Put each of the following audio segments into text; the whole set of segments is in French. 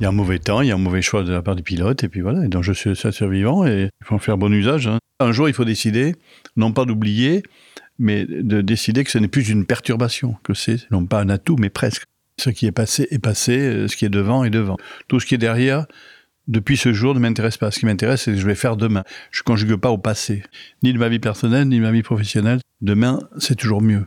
Il y a un mauvais temps, il y a un mauvais choix de la part du pilote, et puis voilà. Et donc je suis un survivant et il faut en faire bon usage. hein. Un jour, il faut décider, non pas d'oublier, mais de décider que ce n'est plus une perturbation, que c'est non pas un atout, mais presque. Ce qui est passé est passé, euh, ce qui est devant est devant. Tout ce qui est derrière, depuis ce jour, ne m'intéresse pas. Ce qui m'intéresse, c'est ce que je vais faire demain. Je ne conjugue pas au passé, ni de ma vie personnelle, ni de ma vie professionnelle. Demain, c'est toujours mieux.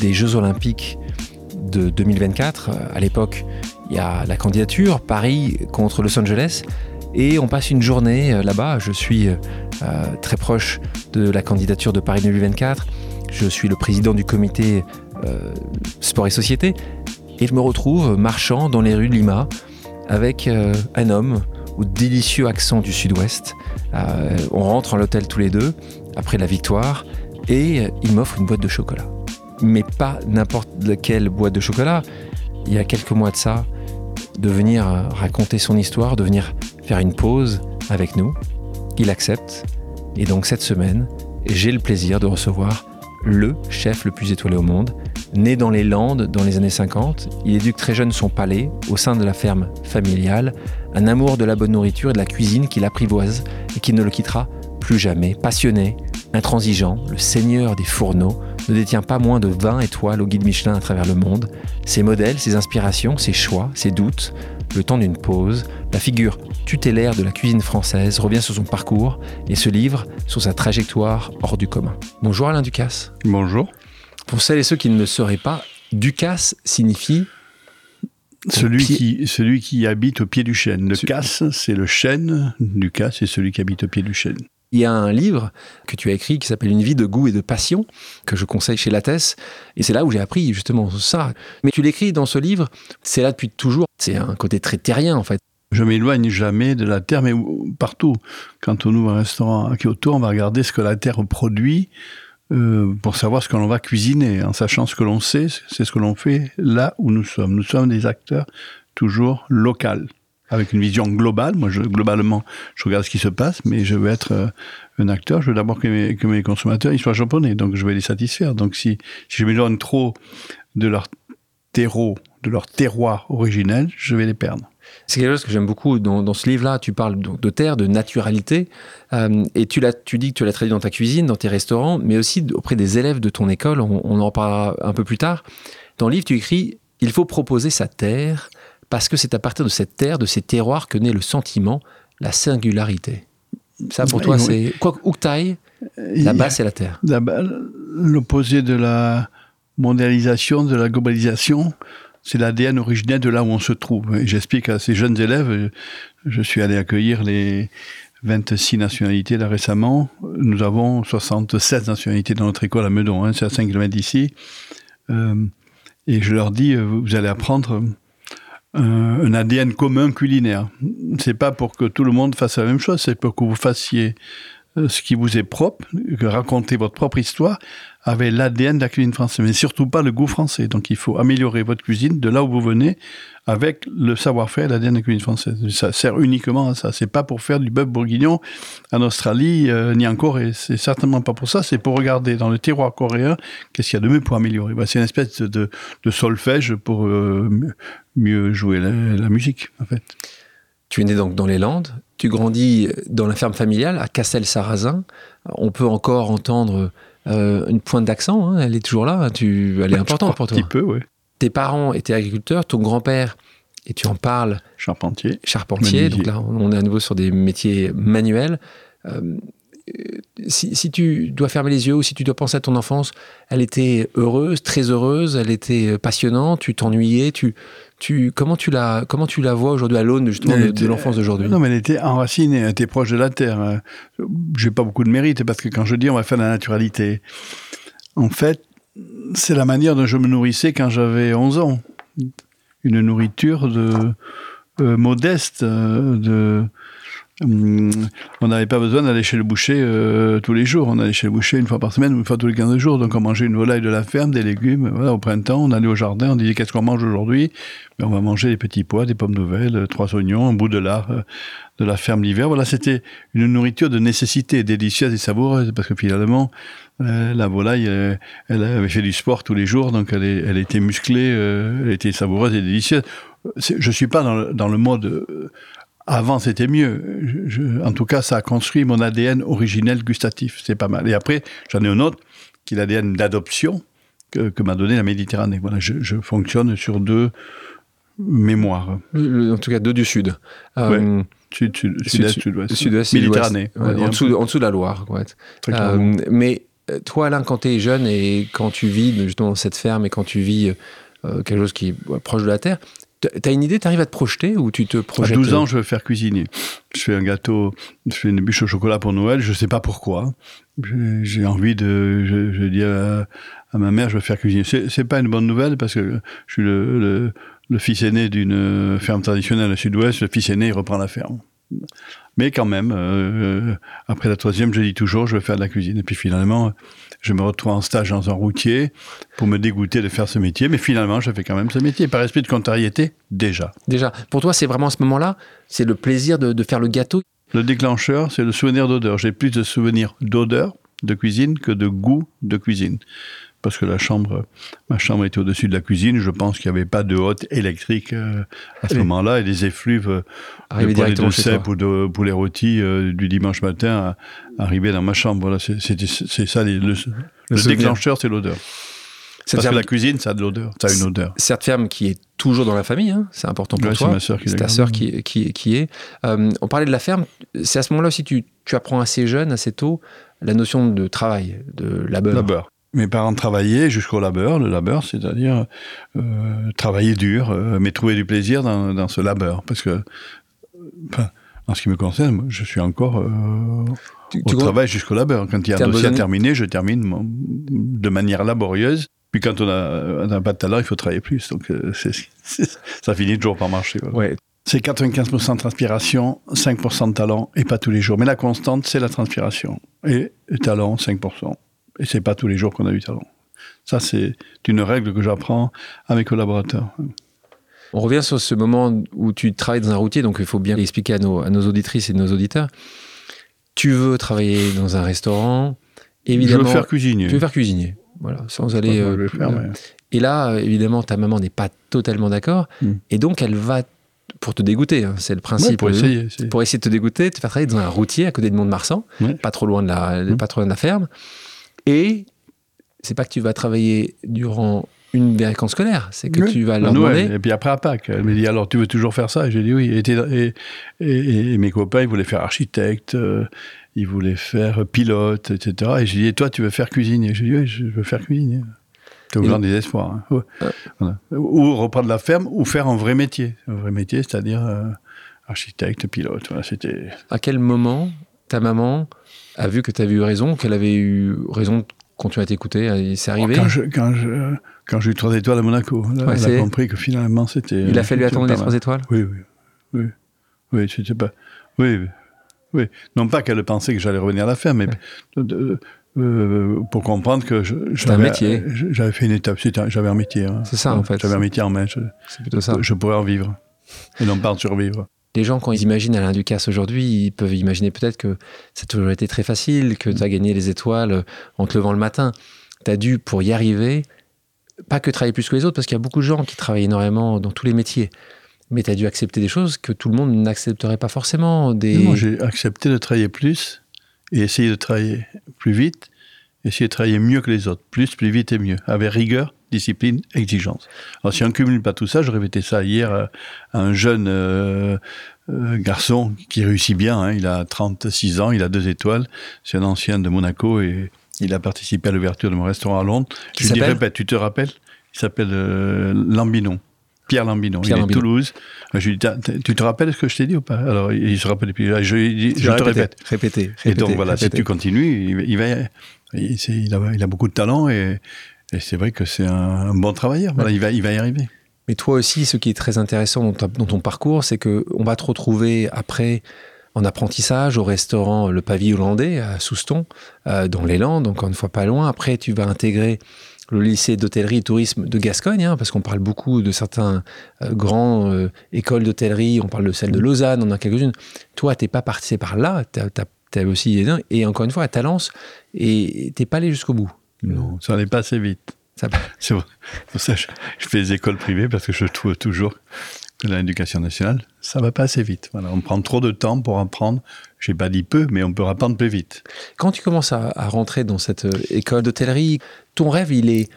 des Jeux Olympiques de 2024. À l'époque, il y a la candidature, Paris contre Los Angeles, et on passe une journée euh, là-bas. Je suis euh, très proche de la candidature de Paris 2024. Je suis le président du comité euh, sport et société, et je me retrouve marchant dans les rues de Lima avec euh, un homme au délicieux accent du sud-ouest. Euh, on rentre à l'hôtel tous les deux après la victoire, et euh, il m'offre une boîte de chocolat mais pas n'importe laquelle boîte de chocolat. Il y a quelques mois de ça, de venir euh, raconter son histoire, de venir faire une pause avec nous. Il accepte. Et donc cette semaine, j'ai le plaisir de recevoir le chef le plus étoilé au monde. Né dans les Landes dans les années 50, il éduque très jeune son palais au sein de la ferme familiale, un amour de la bonne nourriture et de la cuisine qui l'apprivoise et qui ne le quittera plus jamais. Passionné, intransigeant, le seigneur des fourneaux, ne détient pas moins de 20 étoiles au guide Michelin à travers le monde. Ses modèles, ses inspirations, ses choix, ses doutes, le temps d'une pause, la figure tutélaire de la cuisine française revient sur son parcours et se livre sur sa trajectoire hors du commun. Bonjour Alain Ducasse. Bonjour. Pour celles et ceux qui ne le sauraient pas, Ducasse signifie Celui pied- qui, celui qui habite au pied du chêne. Le Ce- casse, c'est le chêne. Du casse, c'est celui qui habite au pied du chêne. Il y a un livre que tu as écrit qui s'appelle Une vie de goût et de passion, que je conseille chez Lattès. Et c'est là où j'ai appris justement ça. Mais tu l'écris dans ce livre, c'est là depuis toujours. C'est un côté très terrien en fait. Je m'éloigne jamais de la terre, mais partout. Quand on ouvre un restaurant à Kyoto, on va regarder ce que la terre produit euh, pour savoir ce que l'on va cuisiner. En sachant ce que l'on sait, c'est ce que l'on fait là où nous sommes. Nous sommes des acteurs toujours locaux, avec une vision globale. Moi, je, globalement, je regarde ce qui se passe, mais je veux être euh, un acteur. Je veux d'abord que mes, consommateurs ils soient japonais, donc je vais les satisfaire. Donc si, je m'éloigne trop de leur terreau, de leur terroir originel, je vais les perdre. C'est quelque chose que j'aime beaucoup dans, ce livre-là. Tu parles de terre, de naturalité, euh, et tu dis que tu l'as traduit dans ta cuisine, dans tes restaurants, mais aussi auprès des élèves de ton école. On, on en parlera un peu plus tard. Dans le livre, tu écris Il faut proposer sa terre parce que c'est à partir de cette terre, de ces terroirs, que naît le sentiment, la singularité. Ça, pour toi, c'est. Quoi où que t'ailles, là-bas, c'est la terre. L'opposé de la mondialisation, de la globalisation, c'est l'ADN originel de là où on se trouve. Et j'explique à ces jeunes élèves, je suis allé accueillir les 26 nationalités là récemment. Nous avons 76 nationalités dans notre école à Meudon, hein, c'est à 5 km d'ici. Euh, et je leur dis, vous allez apprendre un, un ADN commun culinaire. C'est pas pour que tout le monde fasse la même chose, c'est pour que vous fassiez euh, ce qui vous est propre, que raconter votre propre histoire avec l'ADN de la cuisine française, mais surtout pas le goût français. Donc il faut améliorer votre cuisine de là où vous venez avec le savoir-faire l'ADN de la cuisine française. Ça sert uniquement à ça. C'est pas pour faire du bœuf bourguignon en Australie euh, ni en Corée. C'est certainement pas pour ça. C'est pour regarder dans le terroir coréen qu'est-ce qu'il y a de mieux pour améliorer. Bah, c'est une espèce de, solfège pour euh, mieux jouer la, la musique, en fait. Tu es né donc dans les Landes. Tu grandis dans la ferme familiale à Cassel-Sarrazin. On peut encore entendre euh, une pointe d'accent. hein, elle est toujours là. Tu, elle est importante pour Un toi. petit peu, oui. tes parents étaient agriculteurs, ton grand-père, et tu en parles, Charpentier. charpentier, donc là on est à nouveau sur des métiers manuels. Euh, si, si tu dois fermer les yeux ou si tu dois penser à ton enfance, elle était heureuse, très heureuse, elle était passionnante, tu t'ennuyais, tu, tu, comment, tu la, comment tu la vois aujourd'hui à l'aune justement Elle de, l'enfance d'aujourd'hui? Non, mais elle était enracinée, elle était proche de la terre. Euh, J'ai pas beaucoup de mérite parce que quand je dis on va faire de la naturalité, en fait, c'est la manière dont je me nourrissais quand j'avais 11 ans. une nourriture de, modeste, de on n'avait pas besoin d'aller chez le boucher euh, tous les jours. On allait chez le boucher une fois par semaine une fois tous les 15 jours. Donc on mangeait une volaille de la ferme, des légumes. Voilà, au printemps, on allait au jardin, on disait qu'est-ce qu'on mange aujourd'hui? Ben, On va manger des petits pois, des pommes nouvelles, euh, trois oignons, un bout de lard euh, de la ferme l'hiver. Voilà, c'était une nourriture de nécessité, délicieuse et savoureuse, parce que finalement, la volaille, elle, avait fait du sport tous les jours, donc elle, elle était musclée, elle était savoureuse et délicieuse. Je suis pas dans dans le mode avant, c'était mieux. en tout cas, ça a construit mon ADN originel gustatif. C'est pas mal. Et après, j'en ai un autre qui est l'ADN d'adoption que, m'a donné la Méditerranée. Voilà, je, fonctionne sur deux mémoires. En tout cas, deux du sud. Euh, sud, sud, sud-est, sud-ouest. Sud-ouest, Méditerranée. en, dessous, en, dessous, de la Loire. Euh, mais euh, toi, Alain, quand tu es jeune et quand tu vis justement cette ferme et quand tu vis quelque chose qui est proche de la terre, T'as une idée, t'arrives à te projeter ou tu te projettes À 12 ans, je veux faire cuisiner. Je fais un gâteau, je fais une bûche au chocolat pour Noël, je sais pas pourquoi. J'ai envie de, je, dis à, ma mère, je veux faire cuisiner. C'est pas une bonne nouvelle parce que je suis le, le, fils aîné d'une ferme traditionnelle au sud-ouest. Le fils aîné, il reprend la ferme. Mais quand même, euh, après la troisième, je dis toujours, je veux faire de la cuisine. Et puis finalement, je me retrouve en stage dans un routier pour me dégoûter de faire ce métier, mais finalement, je fais quand même ce métier par esprit de contrariété, déjà. Déjà. Pour toi, c'est vraiment à ce moment-là, c'est le plaisir de, faire le gâteau? Le déclencheur, c'est le souvenir d'odeur. J'ai plus de souvenirs d'odeur de cuisine que de goût de cuisine parce que la chambre, ma chambre était au-dessus de la cuisine. Je pense qu'il n'y avait pas de hotte électrique euh, à ce moment-là et les effluves euh, de poêlées de cèpe ou de poulet rôti euh, du dimanche matin arrivaient dans ma chambre. Voilà, c'est ça le, déclencheur, c'est l'odeur. Parce que la cuisine, ça a de l'odeur, ça a une odeur. Cette ferme qui est toujours dans la famille, hein, c'est important pour toi. C'est ta sœur qui, qui, qui, est. on parlait de la ferme, c'est à ce moment-là aussi que tu, tu, apprends assez jeune, assez tôt, la notion de travail, de labeur. Labeur mes parents travaillaient jusqu'au labeur, le labeur, c'est-à-dire euh, travailler dur, euh, mais trouver du plaisir dans, ce labeur. Parce que, en ce qui me concerne, je suis encore euh, au travail jusqu'au labeur. Quand il y a un dossier à terminer, je termine de manière laborieuse. Puis quand on n'a pas de talent, il faut travailler plus. Donc ça finit toujours par marcher. C'est 95% de transpiration, 5% de talent, et pas tous les jours. Mais la constante, c'est la transpiration. Et le talent, 5%. Et c'est pas tous les jours qu'on a du talent. Ça, c'est une règle que j'apprends à mes collaborateurs. On revient sur ce moment où tu travailles dans un routier, donc il faut bien expliquer à nos, à nos auditrices et nos auditeurs. Tu veux travailler dans un restaurant, évidemment. Je veux faire cuisiner. Tu veux faire cuisiner, voilà, sans aller. Euh, et là, évidemment, ta maman n'est pas totalement d'accord, hmm. et donc elle va pour te dégoûter, hein, c'est le principe. pour, essayer, pour essayer de te dégoûter, te faire travailler dans un routier à côté de Mont-de-Marsan, pas trop loin de la, hmm. pas trop loin de la ferme. Et c'est pas que tu vas travailler durant une vacances scolaire, c'est que tu vas leur demander. Et puis après à Pâques, elle me dit alors tu veux toujours faire ça? Et j'ai dit oui. Et, et, mes copains ils voulaient faire architecte, euh, ils voulaient faire pilote, etc. Et j'ai dit et toi tu veux faire cuisinier J'ai dit oui, je veux faire cuisinier. C'est au grand désespoir. Hein. Euh. Ou reprendre la ferme ou faire un vrai métier. Un vrai métier, c'est-à-dire euh, architecte, pilote. Voilà, c'était. À quel moment ta maman a vu que tu avais eu raison, qu'elle avait eu raison quand tu as t'écouter C'est arrivé Quand je, quand, je, quand j'ai eu trois étoiles à Monaco, elle a compris que finalement c'était. Il a fallu attendre les trois étoiles? Oui, oui. Oui, oui c'était pas. Oui, oui. Non pas qu'elle pensait que j'allais revenir à la ferme, mais euh, pour comprendre que j'avais fait une étape, j'avais un métier. Hein. C'est ça en fait. J'avais un métier en main. C'est plutôt ça. Je pourrais en vivre et non pas en survivre les gens, quand ils imaginent Alain Ducasse aujourd'hui, ils peuvent imaginer peut-être que ça a toujours été très facile, que tu as gagné les étoiles en te levant le matin. Tu as dû, pour y arriver, pas que travailler plus que les autres, parce qu'il y a beaucoup de gens qui travaillent énormément dans tous les métiers. Mais tu as dû accepter des choses que tout le monde n'accepterait pas forcément. J'ai accepté de travailler plus et essayer de travailler plus vite, essayer de travailler mieux que les autres. Plus, plus vite et mieux, avec rigueur discipline, exigence. Alors si on ne cumule pas tout ça, je répétais ça hier à un jeune euh, euh, garçon qui réussit bien, hein. il a 36 ans, il a deux étoiles, c'est un ancien de Monaco et il a participé à l'ouverture de mon restaurant à Londres. je lui répète, tu te rappelles? Il s'appelle euh, Lambinon. Pierre Lambinon, il est de Toulouse. Je lui dis, tu te rappelles ce que je t'ai dit ou pas? Alors, il se rappelle, puis je, je, je te répète. Répétez, Et donc, voilà, si tu continues, il, va, il, a, il, a, beaucoup de talent et, et c'est vrai que c'est un, bon travailleur. Il, va, il va y arriver. Mais toi aussi, ce qui est très intéressant dans, ton parcours, c'est que on va te retrouver après en apprentissage au restaurant Le Pavillon Hollandais à Souston, euh, dans les Landes, encore une fois pas loin. Après, tu vas intégrer le lycée d'hôtellerie et tourisme de Gascogne, hein, parce qu'on parle beaucoup de certains euh, grands euh, écoles d'hôtellerie, on parle de celle de Lausanne, on en a quelques-unes. Toi, t'es pas parti par là, t'as as, aussi et encore une fois à Talence, et t'es pas allé jusqu'au bout. Non, ça n'est pas assez vite. Ça- C'est pour ça que je, fais des écoles privées parce que je trouve toujours que l'éducation nationale, ça va pas assez vite. Voilà, on prend trop de temps pour apprendre. J'ai pas dit peu, mais on peut apprendre plus vite. Quand tu commences à, à rentrer dans cette euh, école d'hôtellerie, ton rêve, il est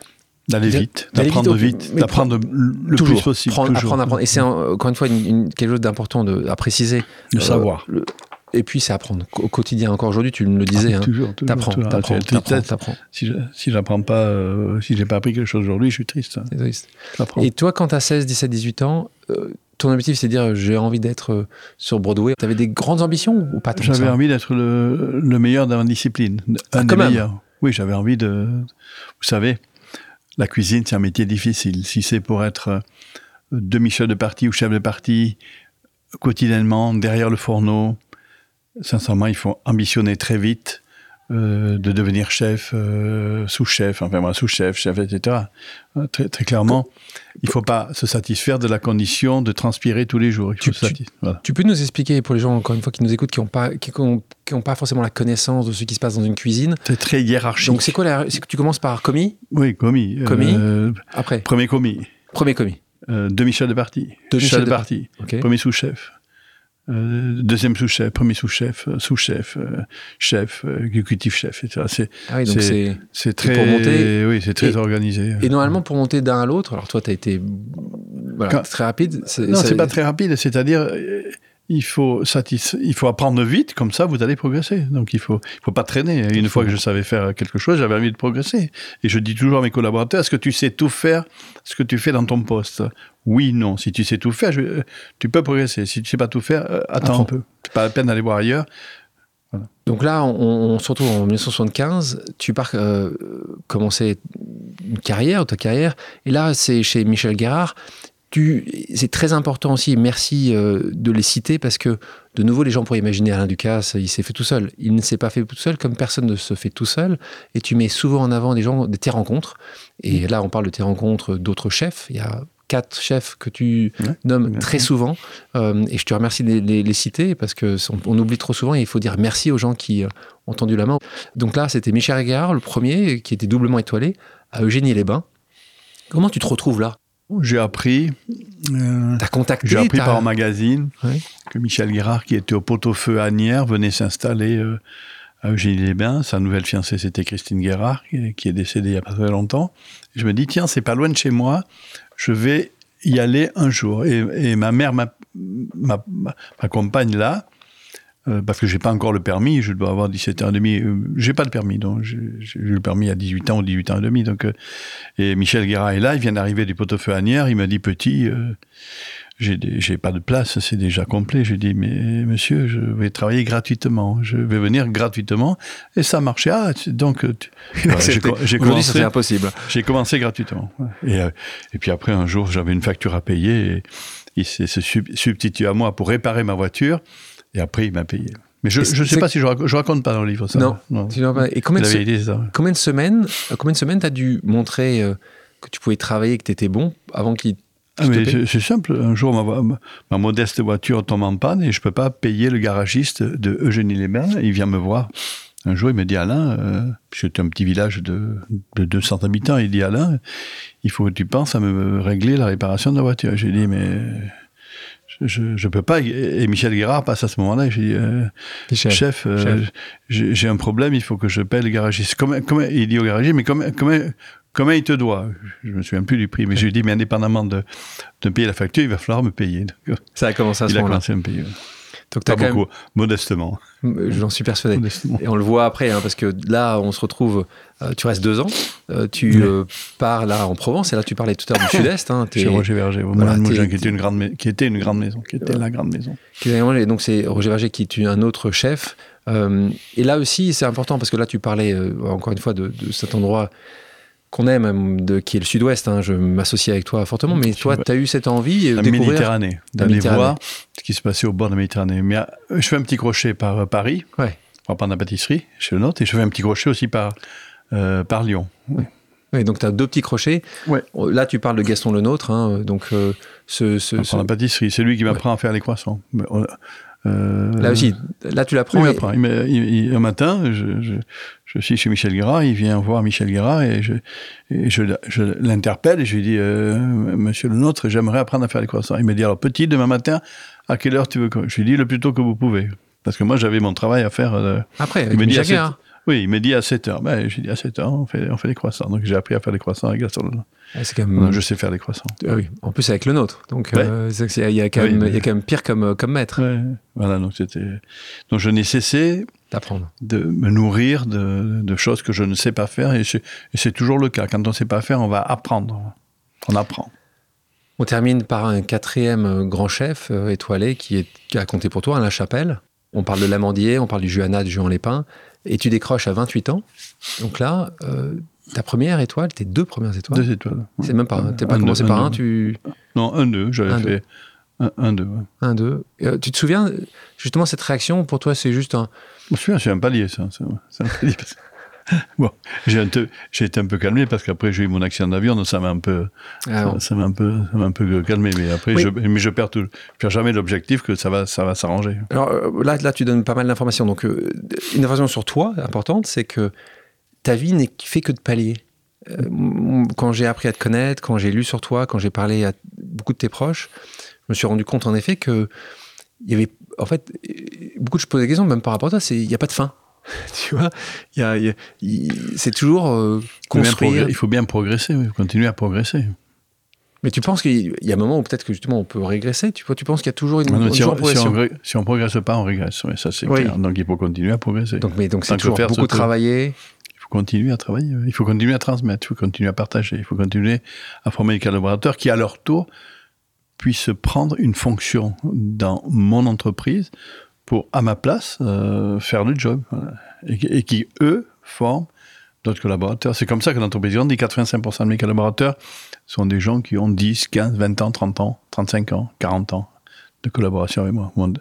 D'aller vite, d'apprendre vite, d'apprendre le toujours plus possible. prendre, toujours. apprendre, apprendre. Et c'est encore une fois une- une- quelque chose d'important de- à préciser. Le Euh, savoir. le- et puis c'est apprendre au quotidien. Encore aujourd'hui, tu me le disais. Ah, hein. toujours, toujours, T'apprends, t'apprends, t'apprends, t'apprends. Si je si j'apprends pas, euh, si j'ai pas appris quelque chose aujourd'hui, je suis triste. hein. Triste. Et toi, quand tu as 16, 17, 18 ans, euh, ton objectif, c'est de dire j'ai envie d'être euh, sur Broadway. Tu avais des grandes ambitions ou pas J'avais envie d'être le, le meilleur dans ma discipline. Ah, Un quand des meilleurs. Oui, j'avais envie de. Vous savez, la cuisine, c'est un métier difficile. Si c'est pour être euh, demi-chef de partie ou chef de partie quotidiennement derrière le fourneau, sincèrement, il faut ambitionner très vite euh, de devenir chef, euh, sous-chef, enfin moi, sous-chef, chef, etc. Euh, Très, très clairement, il ne faut pas se satisfaire de la condition de transpirer tous les jours. Il faut Tu- se satis- voilà. Tu peux nous expliquer, pour les gens, encore une fois, qui nous écoutent, qui n'ont pas, qui ont- qui ont pas forcément la connaissance de ce qui se passe dans une cuisine. C'est très hiérarchique. Donc, c'est quoi la, c'est que tu commences par commis, Oui, commis. Commis. Euh, après, premier commis. premier commis. Demi-chef de partie. Demi-chef chef de partie. Premier sous-chef. Euh, deuxième sous-chef, premier sous-chef, euh, sous-chef, euh, chef, exécutif chef, etc. C'est, Ah oui, très, pour monter- oui, c'est très et- organisé. Et normalement, pour monter d'un à l'autre, alors toi, tu as été voilà, Quand- très rapide. non, c'est pas très rapide. C'est-à-dire, il faut satis- il faut apprendre vite, comme ça, vous allez progresser. Donc, il faut, il faut pas traîner. Une fois que je savais faire quelque chose, j'avais envie de progresser. Et je dis toujours à mes collaborateurs, est-ce que tu sais tout faire, ce que tu fais dans ton poste? Oui, non. Si tu sais tout faire, je- euh, tu peux progresser. Si tu sais pas tout faire, euh, attends Apprends. un peu. C'est pas la peine d'aller voir ailleurs. Donc là, on, on se retrouve en 1975. Tu pars euh, commencer une carrière, ta carrière. Et là, c'est chez Michel Guérard. C'est très important aussi, merci euh, de les citer parce que de nouveau, les gens pourraient imaginer Alain Ducasse, il s'est fait tout seul. Il ne s'est pas fait tout seul comme personne ne se fait tout seul. Et tu mets souvent en avant des gens, des tes rencontres. Et là, on parle de tes rencontres d'autres chefs. Il y a quatre chefs que tu Ouais, nommes très souvent. Euh, et je te remercie de les, les- les citer parce que on, on oublie trop souvent et il faut dire merci aux gens qui euh, ont tendu la main. Donc là, c'était Michel Guérard, le premier, qui était doublement étoilé, à Eugénie-les-Bains. Comment tu te retrouves là? J'ai appris, euh, T'as contacté j'ai appris par un magazine Ouais. que Michel Guérard, qui était au pot-au-feu à Agnières, venait s'installer euh, à Eugénie-les-Bains. Sa nouvelle fiancée, c'était Christine Guérard, qui est, qui est décédée il n'y a pas très longtemps. Je me dis, tiens, c'est pas loin de chez moi, je vais y aller un jour. Et, et ma mère m'a- m'a- m'a- m'accompagne là, euh, parce que j'ai pas encore le permis, je dois avoir 17 ans et demi. Euh, j'ai pas le permis, donc j'ai eu le permis à 18 ans ou 18 ans et demi. Donc, euh, et Michel Guérard est là, il vient d'arriver du pot-au-feu à Agnières, il m'a dit, petit, euh, j'ai pas de place, c'est déjà complet. J'ai dit, mais monsieur, je vais travailler gratuitement, je vais venir gratuitement. Et ça marchait. Ah, donc, euh, j'ai commencé, c'est impossible. j'ai commencé gratuitement. Et, et puis après, un jour, j'avais une facture à payer et il s'est se sub- substitué à moi pour réparer ma voiture. Et après, il m'a payé. Mais je ne c'est- sais pas si je raconte, je raconte pas dans le livre ça. Non. Tu pas- Et combien de, se- c'est ça. combien de semaines, euh, combien de semaines t'as dû montrer euh, que tu pouvais travailler, que t'étais bon avant qu'il Ah, c'est c'est simple. Un jour, ma, ma modeste voiture tombe en panne et je peux pas payer le garagiste de Eugénie-les-Bains. Il vient me voir. Un jour, il me dit Alain, euh, c'était un petit village de, de 200 habitants. Il dit Alain, il faut que tu penses à me régler la réparation de la voiture. J'ai dit mais je, je peux pas. Et Michel Guérard passe à ce moment-là. J'ai dit euh, chef? chef, euh, Chef. j'ai un problème. Il faut que je paye le garagiste. Comment, comment- il dit au garagiste, mais comment, comment, comment il te doit? Je me souviens plus du prix, mais je lui dis, mais indépendamment de, de payer la facture, il va falloir me payer. Donc, Ça a commencé à ce il a moment-là. commencé à me payer. Donc Pas quand beaucoup, modestement. j'en suis persuadé. Et on le voit après, hein, parce que là, on se retrouve. euh, tu restes deux ans. euh, tu euh, pars là en Provence. Et là, tu parlais tout à l'heure du Sud-Est. Hein, Chez Roger Verger, au voilà, Moulin qui était une grande, qui était une grande maison, qui était la grande maison. Et donc c'est Roger Verger qui est un autre chef. Et là aussi, c'est important parce que là, tu parlais encore une fois de, de cet endroit qu'on aime, de, qui est le sud-ouest. hein, je m'associe avec toi fortement, mais toi, tu as eu cette envie de La découvrir. Méditerranée, d'aller voir ce qui se passait au bord de la Méditerranée. Mais euh, je fais un petit crochet par euh, Paris, Ouais. pour prendre la pâtisserie, chez le nôtre, et je fais un petit crochet aussi par, euh, par Lyon. Oui, donc tu as deux petits crochets. Ouais. Là, tu parles de Gaston Le Nôtre. hein, donc, euh, ce, ce- Pour ce- prendre la pâtisserie, c'est lui qui m'apprend à faire les croissants. Euh, là aussi, là, tu Oui, l'apprends. et- m'apprend. Il me- il- il- un matin, je, je, je suis chez Michel Guérard, il vient voir Michel Guérard et je, et je, je l'interpelle et je lui dis euh, Monsieur le nôtre, j'aimerais apprendre à faire les croissants. Il me dit Alors, petit, demain matin, à quelle heure tu veux que. Je lui dis Le plus tôt que vous pouvez. Parce que moi, j'avais mon travail à faire. euh, Après, il me dit Michel 7 Guérard. Oui, il me dit à 7 heures. Ben, j'ai dit à 7 heures, on fait, on fait les croissants. Donc, j'ai appris à faire les croissants avec Gaston Lenôtre. Ah, C'est quand même. Non, Je sais faire les croissants. Ah oui, en plus avec le nôtre. Donc, Ouais. euh, il y, a quand Oui, même- mais- il y a quand même pire comme, euh, comme maître Ouais. Voilà, donc c'était. Donc, je n'ai cessé d'apprendre. de me nourrir de, de choses que je ne sais pas faire. Et, c'est toujours le cas. Quand on ne sait pas faire, on va apprendre. On apprend. On termine par un quatrième euh, grand chef étoilé qui, est, qui a compté pour toi, Alain Chapelle. On parle de l'amandier, on parle du Juana, du Juan Lépin. Et tu décroches à 28 ans. Donc là, euh, ta première étoile, tes deux premières étoiles. Deux étoiles. C'est même pas, t'es pas Un, commencé deux, par un, un, deux. tu. Non, un, deux. J'avais Un, fait un, un, deux. ouais. Un, deux. Euh, tu te souviens, justement, cette réaction, pour toi, c'est juste un. Je me souviens, c'est un palier, ça. C'est un palier. Bon, j'ai été un peu calmé parce qu'après j'ai eu mon accident d'avion, donc ça m'a un peu, Ah, ça- m'a un peu, ça m'a un peu calmé. Mais après, Oui. je, mais je perds tout, je perds jamais l'objectif que ça va, ça va s'arranger. Alors euh, là, là, tu donnes pas mal d'informations. Donc, euh, une information sur toi importante, c'est que ta vie n'est fait que de paliers. Euh, quand j'ai appris à te connaître, quand j'ai lu sur toi, quand j'ai parlé à beaucoup de tes proches, je me suis rendu compte en effet que il y avait, en fait, beaucoup de je pose des questions, même par rapport à toi, c'est il n'y a pas de fin. tu vois, il y a- il y a- il- c'est toujours euh, Il faut bien construire. il faut bien progresser, oui, continuer à progresser. Mais tu penses qu'il y a un moment où peut-être que justement on peut régresser Tu vois, tu penses qu'il y a toujours une, Ah non, une si, on, si, on, si on progresse pas, on régresse. ça c'est Oui. clair. Donc il faut continuer à progresser. Donc, mais donc c'est toujours faire beaucoup travailler. Il faut continuer à travailler, il faut continuer à transmettre, il faut continuer à partager, il faut continuer à former des collaborateurs qui, à leur tour, puissent prendre une fonction dans mon entreprise pour, à ma place, euh, faire le job. voilà. Et, qui- et qui, eux, forment d'autres collaborateurs. C'est comme ça que l'entreprise grandit. 85% de mes collaborateurs sont des gens qui ont 10, 15, 20 ans, 30 ans, 35 ans, 40 ans de collaboration avec moi. Mon,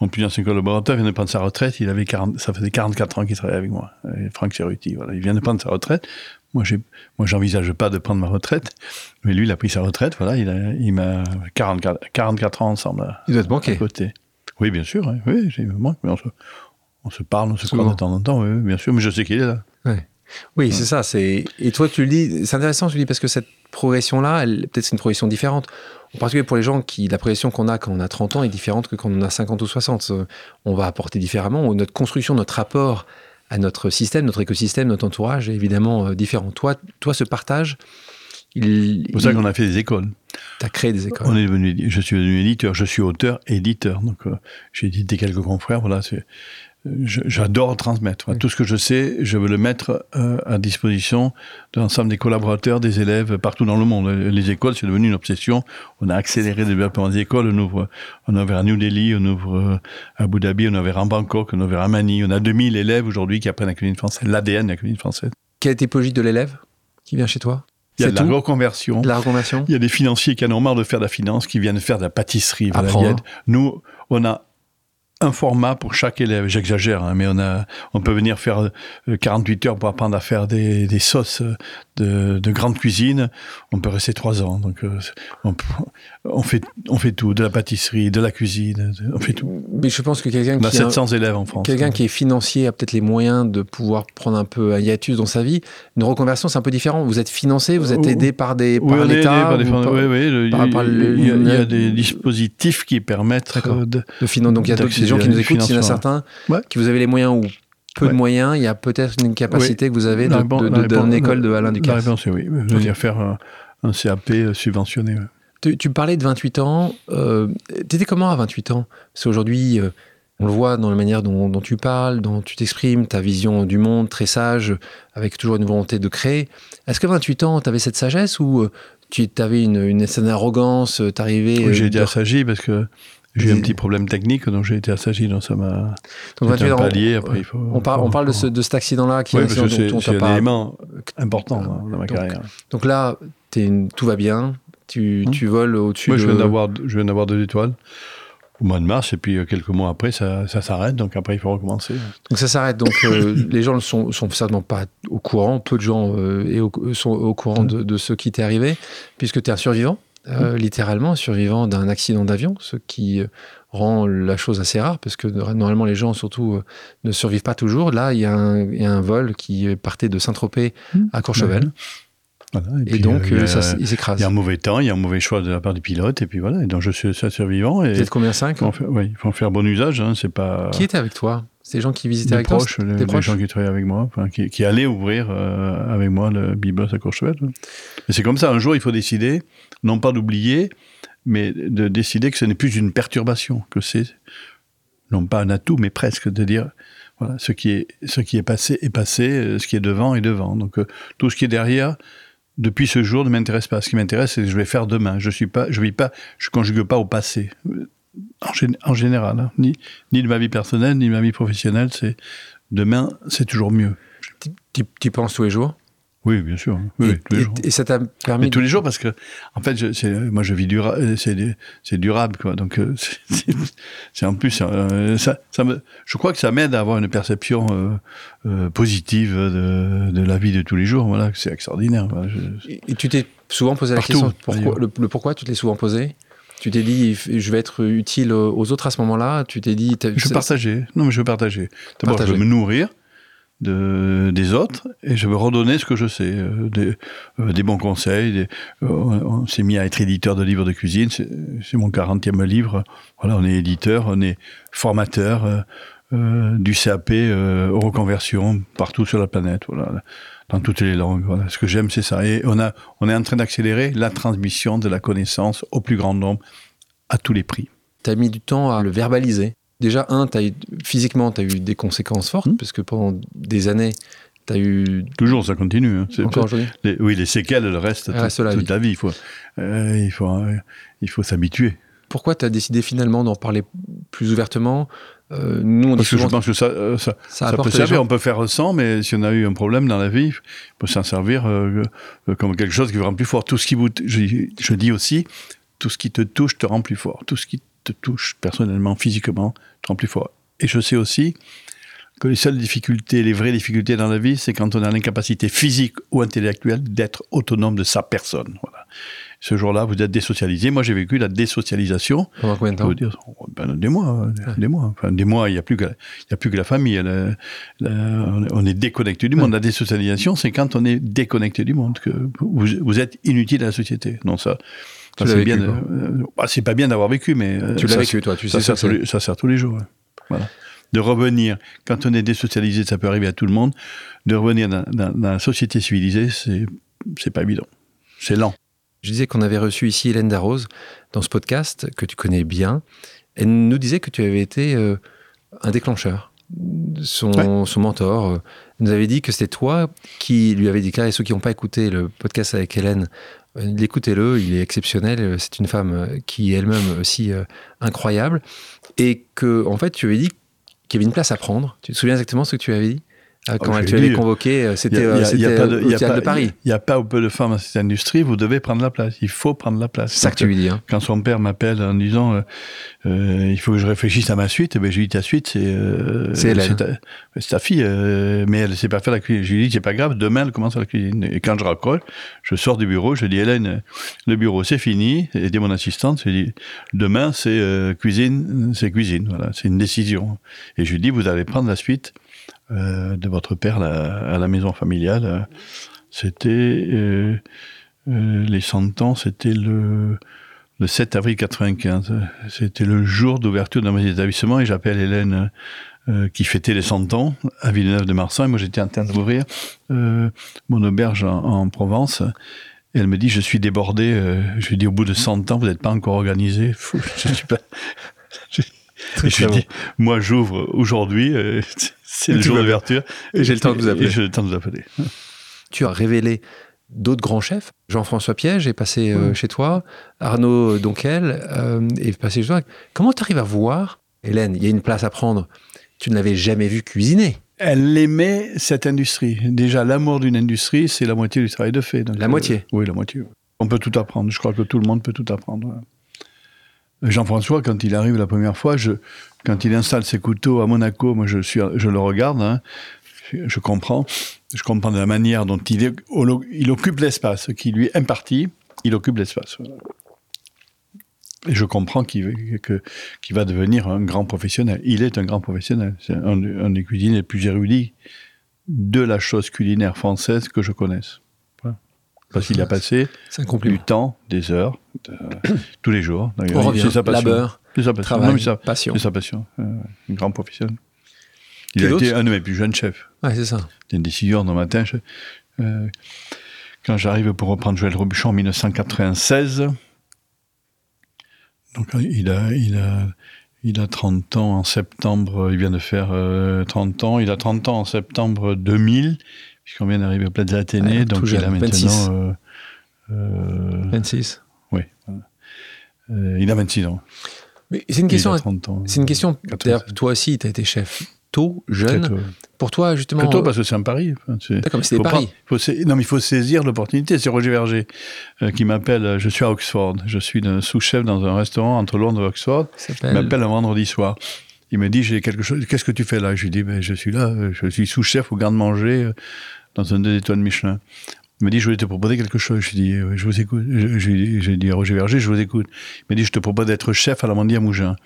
mon plus ancien collaborateur vient de prendre sa retraite. Il avait 40, ça faisait 44 ans qu'il travaillait avec moi. Et Franck Cerruti, voilà. Il vient de prendre sa retraite. Moi, j'ai, moi, j'envisage pas de prendre ma retraite. Mais lui, il a pris sa retraite. Voilà. Il a, il m'a 44, 44 ans ensemble. à- Il doit te à côté. Oui, bien sûr. Oui, oui moi, mais on se, on se parle, on se croise de temps en temps. Oui, oui, bien sûr. Mais je sais qu'il est là. Oui, c'est ça. C'est et toi tu le dis. C'est intéressant, tu le dis parce que cette progression-là, peut-être c'est une progression différente. En particulier pour les gens qui, la progression qu'on a quand on a 30 ans est différente que quand on a 50 ou 60. Euh, On va apporter différemment. Notre construction, notre rapport à notre système, notre écosystème, notre entourage est évidemment euh, différent. Toi, toi, ce partage, C'est pour ça qu'on a fait des écoles. as créé des écoles. On est devenu, je suis devenu éditeur, je suis auteur, éditeur. Donc, euh, j'ai édité quelques confrères. Voilà, euh, j'adore transmettre. Voilà, Oui. Tout ce que je sais, je veux le mettre euh, à disposition de l'ensemble des collaborateurs, des élèves partout dans le monde. Les écoles, c'est devenu une obsession. On a accéléré le développement des écoles. On ouvre, on a ouvert à New Delhi, on ouvre à Abu Dhabi, on a ouvert à Bangkok, on a ouvert à Manille. On a 2000 élèves aujourd'hui qui apprennent la cuisine française, l'ADN de la cuisine française. Quelle est la typologie de l'élève qui vient chez toi? Il y a de la tout reconversion. De la reconversion Il y a des financiers qui en ont marre de faire de la finance, qui viennent faire de la pâtisserie. Voilà, nous, on a un format pour chaque élève. J'exagère, hein, mais on, a, on peut venir faire euh, 48 heures pour apprendre à faire des, des sauces euh, de, de grande cuisine. On peut rester trois ans. Donc, euh, on, on, fait, on fait tout, de la pâtisserie, de la cuisine, on fait tout. Mais je pense que quelqu'un qui, a- 700 élèves en France. quelqu'un qui est financier a peut-être les moyens de pouvoir prendre un peu un hiatus dans sa vie. Une reconversion, c'est un peu différent. Vous êtes financé, vous êtes aidé par, des, Oui, par l'État, par par- oui, par il, y a, le- des dispositifs qui permettent euh, de, de finan- Donc il y a gens qui à nous écoutent, s'il y en a certains Ouais. qui vous avez les moyens ou peu Ouais. de moyens, il y a peut-être une capacité que vous avez de, La réponse- de- la de- réponse- d'une école de Alain La Ducasse. réponse est oui. Je veux dire faire un, un CAP euh, subventionné. ouais. Tu, tu parlais de 28 ans. Euh, T'étais comment à 28 ans? Parce qu'aujourd'hui, euh, on le voit dans la manière dont, dont tu parles, dont tu t'exprimes, ta vision du monde très sage, avec toujours une volonté de créer. Est-ce qu'à 28 ans, tu avais cette sagesse ou euh, tu avais une, une arrogance, t'arrivais Oui, J'ai été de- assagi parce que J'ai eu un petit problème technique, donc j'ai été assagi, donc ça m'a. Donc, un 28 ans, palier, après, il faut- on, parle, on parle de, ce, de cet accident-là qui Oui, est un c'est on pas- élément important dans, dans ma Donc, carrière. Donc là, une- tout va bien, tu, Hmm. tu voles au-dessus Moi, de... je viens d'avoir je viens d'avoir deux étoiles au mois de mars, et puis euh, quelques mois après, ça, ça s'arrête, donc après, il faut recommencer. Donc ça s'arrête. Donc euh, les gens ne sont, sont certainement pas au courant. Peu de gens euh, et au- sont au courant de, de ce qui t'est arrivé, puisque tu es un survivant, euh, littéralement survivant d'un accident d'avion, ce qui euh, rend la chose assez rare, parce que normalement les gens surtout euh, ne survivent pas toujours. Là, il y, a un- il y a un vol qui partait de Saint-Tropez à Courchevel, Voilà, et, puis, donc euh, ça il s'écrase. il y a un mauvais temps, il y a un mauvais choix de la part du pilote, et puis voilà, et donc je suis seul survivant, êtes combien Cinq il faut en faire, oui, il faut en faire bon usage, hein, c'est pas... Qui était avec toi? C'est des gens qui visitaient des avec proches, toi les, Des les proches gens qui travaillaient avec moi, enfin, qui, qui allaient ouvrir euh, avec moi le Biblos à Courchevel. Et c'est comme ça, un jour, il faut décider, non pas d'oublier, mais de décider que ce n'est plus une perturbation, que c'est, non pas un atout, mais presque, de dire, voilà, ce qui est, ce qui est passé est passé, euh, ce qui est devant est devant. Donc, euh, tout ce qui est derrière, depuis ce jour, ne m'intéresse pas. Ce qui m'intéresse, c'est ce que je vais faire demain. Je suis pas, je vis pas, je conjugue pas au passé. En, gén- en général, hein. ni, ni de ma vie personnelle, ni de ma vie professionnelle, c'est demain, c'est toujours mieux. Tu- penses tous les jours? Oui, bien sûr. Oui, et, tous les et- jours. et ça t'a permis Mais tous les jours parce que, en fait, je, moi je vis dura, euh, c'est, du- c'est durable, quoi. Donc, euh, c'est, en plus, euh, ça, ça me, je crois que ça m'aide à avoir une perception euh, euh, positive de, de la vie de tous les jours. Voilà, c'est extraordinaire. Voilà, je- Et tu t'es souvent posé la question pourquoi, le pourquoi tu te l'es souvent posé? Tu t'es dit je vais être utile aux autres à ce moment-là Tu t'es dit je veux partager. Non, mais je veux partager. D'abord, je veux me nourrir de, des autres et je veux redonner ce que je sais, euh, des, euh, des bons conseils. des- euh, on, on s'est mis à être éditeur de livres de cuisine. C'est, mon 40e livre. Voilà, on est éditeur, on est formateur du CAP euh, aux reconversions partout sur la planète. Voilà, dans toutes les langues. Voilà, ce que j'aime, c'est ça. Et on a, on est en train d'accélérer la transmission de la connaissance au plus grand nombre à tous les prix. tu as mis du temps à le verbaliser. Déjà, un, t'as eu, physiquement, tu as eu des conséquences fortes, Hmm. parce que pendant des années, tu as eu. Toujours, ça continue. hein. Encore aujourd'hui oui, les séquelles, le reste, toute, reste la toute vie. la vie. Il faut, euh, il faut, euh, il faut s'habituer. Pourquoi tu as décidé finalement d'en parler plus ouvertement Euh, Nous, on Parce que je pense que ça, euh, ça, ça ça apporte peut servir. On peut faire sans, mais si on a eu un problème dans la vie, il faut s'en servir euh, comme quelque chose qui vous rend plus fort. Tout ce qui vous, je, je dis aussi, tout ce qui te touche te rend plus fort. Tout ce qui te touche personnellement, physiquement, te rend plus fort. Et je sais aussi que les seules difficultés, les vraies difficultés dans la vie, c'est quand on a l'incapacité physique ou intellectuelle d'être autonome de sa personne. Voilà. Ce jour-là, vous êtes désocialisé. Moi, j'ai vécu la désocialisation Pendant combien de temps dire, oh, ben, des mois, euh, des mois. Enfin, des mois, il n'y a plus que, la- y a plus que la famille. La- la- on est- on est déconnecté du monde. La désocialisation, c'est quand on est déconnecté du monde, que vous, vous êtes inutile à la société. Non, ça, c'est bien. euh, bah, c'est pas bien d'avoir vécu, mais euh, Tu l'as vécu, toi, tu ça sais sert ça. tous les, ça sert tous les jours. ouais. Voilà. De revenir, quand on est désocialisé, ça peut arriver à tout le monde. De revenir dans, dans- dans la société civilisée, c'est, c'est pas évident. C'est lent. Je disais qu'on avait reçu ici Hélène Darroze dans ce podcast que tu connais bien. Elle nous disait que tu avais été euh, un déclencheur, son, son mentor. euh, Elle nous avait dit que c'était toi qui lui avait déclaré, ceux qui n'ont pas écouté le podcast avec Hélène, euh, écoutez-le, il est exceptionnel. euh, C'est une femme qui est elle-même aussi incroyable. Et que, en fait, tu avais dit qu'il y avait une place à prendre. Tu te souviens exactement ce que tu avais dit? Quand elle j'ai tu avais convoqué, euh, c'était euh, de- Paris. Il n'y a pas ou peu de femmes dans cette industrie, vous devez prendre la place. Il faut prendre la place. C'est ça que tu lui dis. Hein. Quand son père m'appelle en disant euh, euh, il faut que je réfléchisse à ma suite, eh je lui dis ta suite, c'est euh, C'est Hélène. ta, c'est ta fille, mais elle ne sait pas faire la cuisine. Je lui dis c'est pas grave, demain elle commence à la cuisine. Et quand je raccroche, je sors du bureau, je dis Hélène, le bureau c'est fini. Et dit mon assistante, je lui dis demain c'est cuisine, c'est cuisine. Voilà, c'est une décision. Et je lui dis vous allez prendre la suite euh, de votre père là, à la maison familiale. C'était euh, euh, les 100 ans, c'était le le 7 avril 95. C'était le jour d'ouverture de mon établissement et j'appelle Hélène euh, qui fêtait les 100 ans à Villeneuve-de-Marsan. Moi, j'étais en train d'ouvrir euh, mon auberge en, en Provence. Et elle me dit, je suis débordé. Euh, je lui dis, au bout de 100 ans, vous n'êtes pas encore organisé. Je suis pas... je- Et je lui dis, moi, j'ouvre aujourd'hui. C'est le tout jour d'ouverture. Et j'ai le temps de vous appeler. Et j'ai le temps de vous appeler. tu as révélé d'autres grands chefs. Jean-François Piège est passé euh, chez toi, Arnaud Donquel euh, est passé chez toi. Comment tu arrives à voir, Hélène, il y a une place à prendre, tu ne l'avais jamais vu cuisiner Elle aimait cette industrie. Déjà, l'amour d'une industrie, c'est la moitié du travail de fait. Donc, La euh, moitié Oui, la moitié. On peut tout apprendre. Je crois que tout le monde peut tout apprendre. Jean-François, quand il arrive la première fois, je, quand il installe ses couteaux à Monaco, moi je, suis, je le regarde, hein, je, comprends. Je comprends de la manière dont il, occupe l'espace qui lui est imparti, il occupe l'espace. Et je comprends qu'il va devenir un grand professionnel. Il est un grand professionnel. C'est un, un des cuisiniers les plus érudits de la chose culinaire française que je connaisse. Parce qu'il a passé du temps, des heures, tous les jours. On revient, labeur, C'est sa passion. travail, Non, ça- passion. c'est sa passion. Euh, un grand professionnel. Il a été un de mes plus jeunes chefs. Ouais, c'est ça. C'était une décision dans matin. je- euh, quand j'arrive pour reprendre Joël Robuchon en 1996, donc euh, il a, il, a, il a 30 ans en septembre, il vient de faire euh, 30 ans, il a 30 ans en septembre 2000, puisqu'on vient d'arriver au Plaza Athénée, Ouais, donc il a maintenant... 26. euh, euh, 26. oui, voilà. Euh, il a 26 ans. Mais c'est une question. a 30 ans. C'est une question. 96. D'ailleurs, toi aussi, tu as été chef tôt, jeune. Tôt. Pour toi, justement. Très tôt, parce que c'est un pari. C'est- D'accord, mais c'était faut Paris. pas- faut sa- non, mais il faut saisir l'opportunité. C'est Roger Verger euh, qui m'appelle. euh, Je suis à Oxford. Je suis sous-chef dans un restaurant entre Londres et Oxford. Il m'appelle un vendredi soir. Il me dit J'ai quelque chose. Qu'est-ce que tu fais là? Je lui dis ben, Je suis là. euh, Je suis sous-chef au garde-manger euh, dans un deux étoiles Michelin. Il me dit Je voulais te proposer quelque chose. Je lui dis euh, Je vous écoute. J'ai dit à Roger Verger Je vous écoute. Il me dit Je te propose d'être chef à la Mandia Mougin.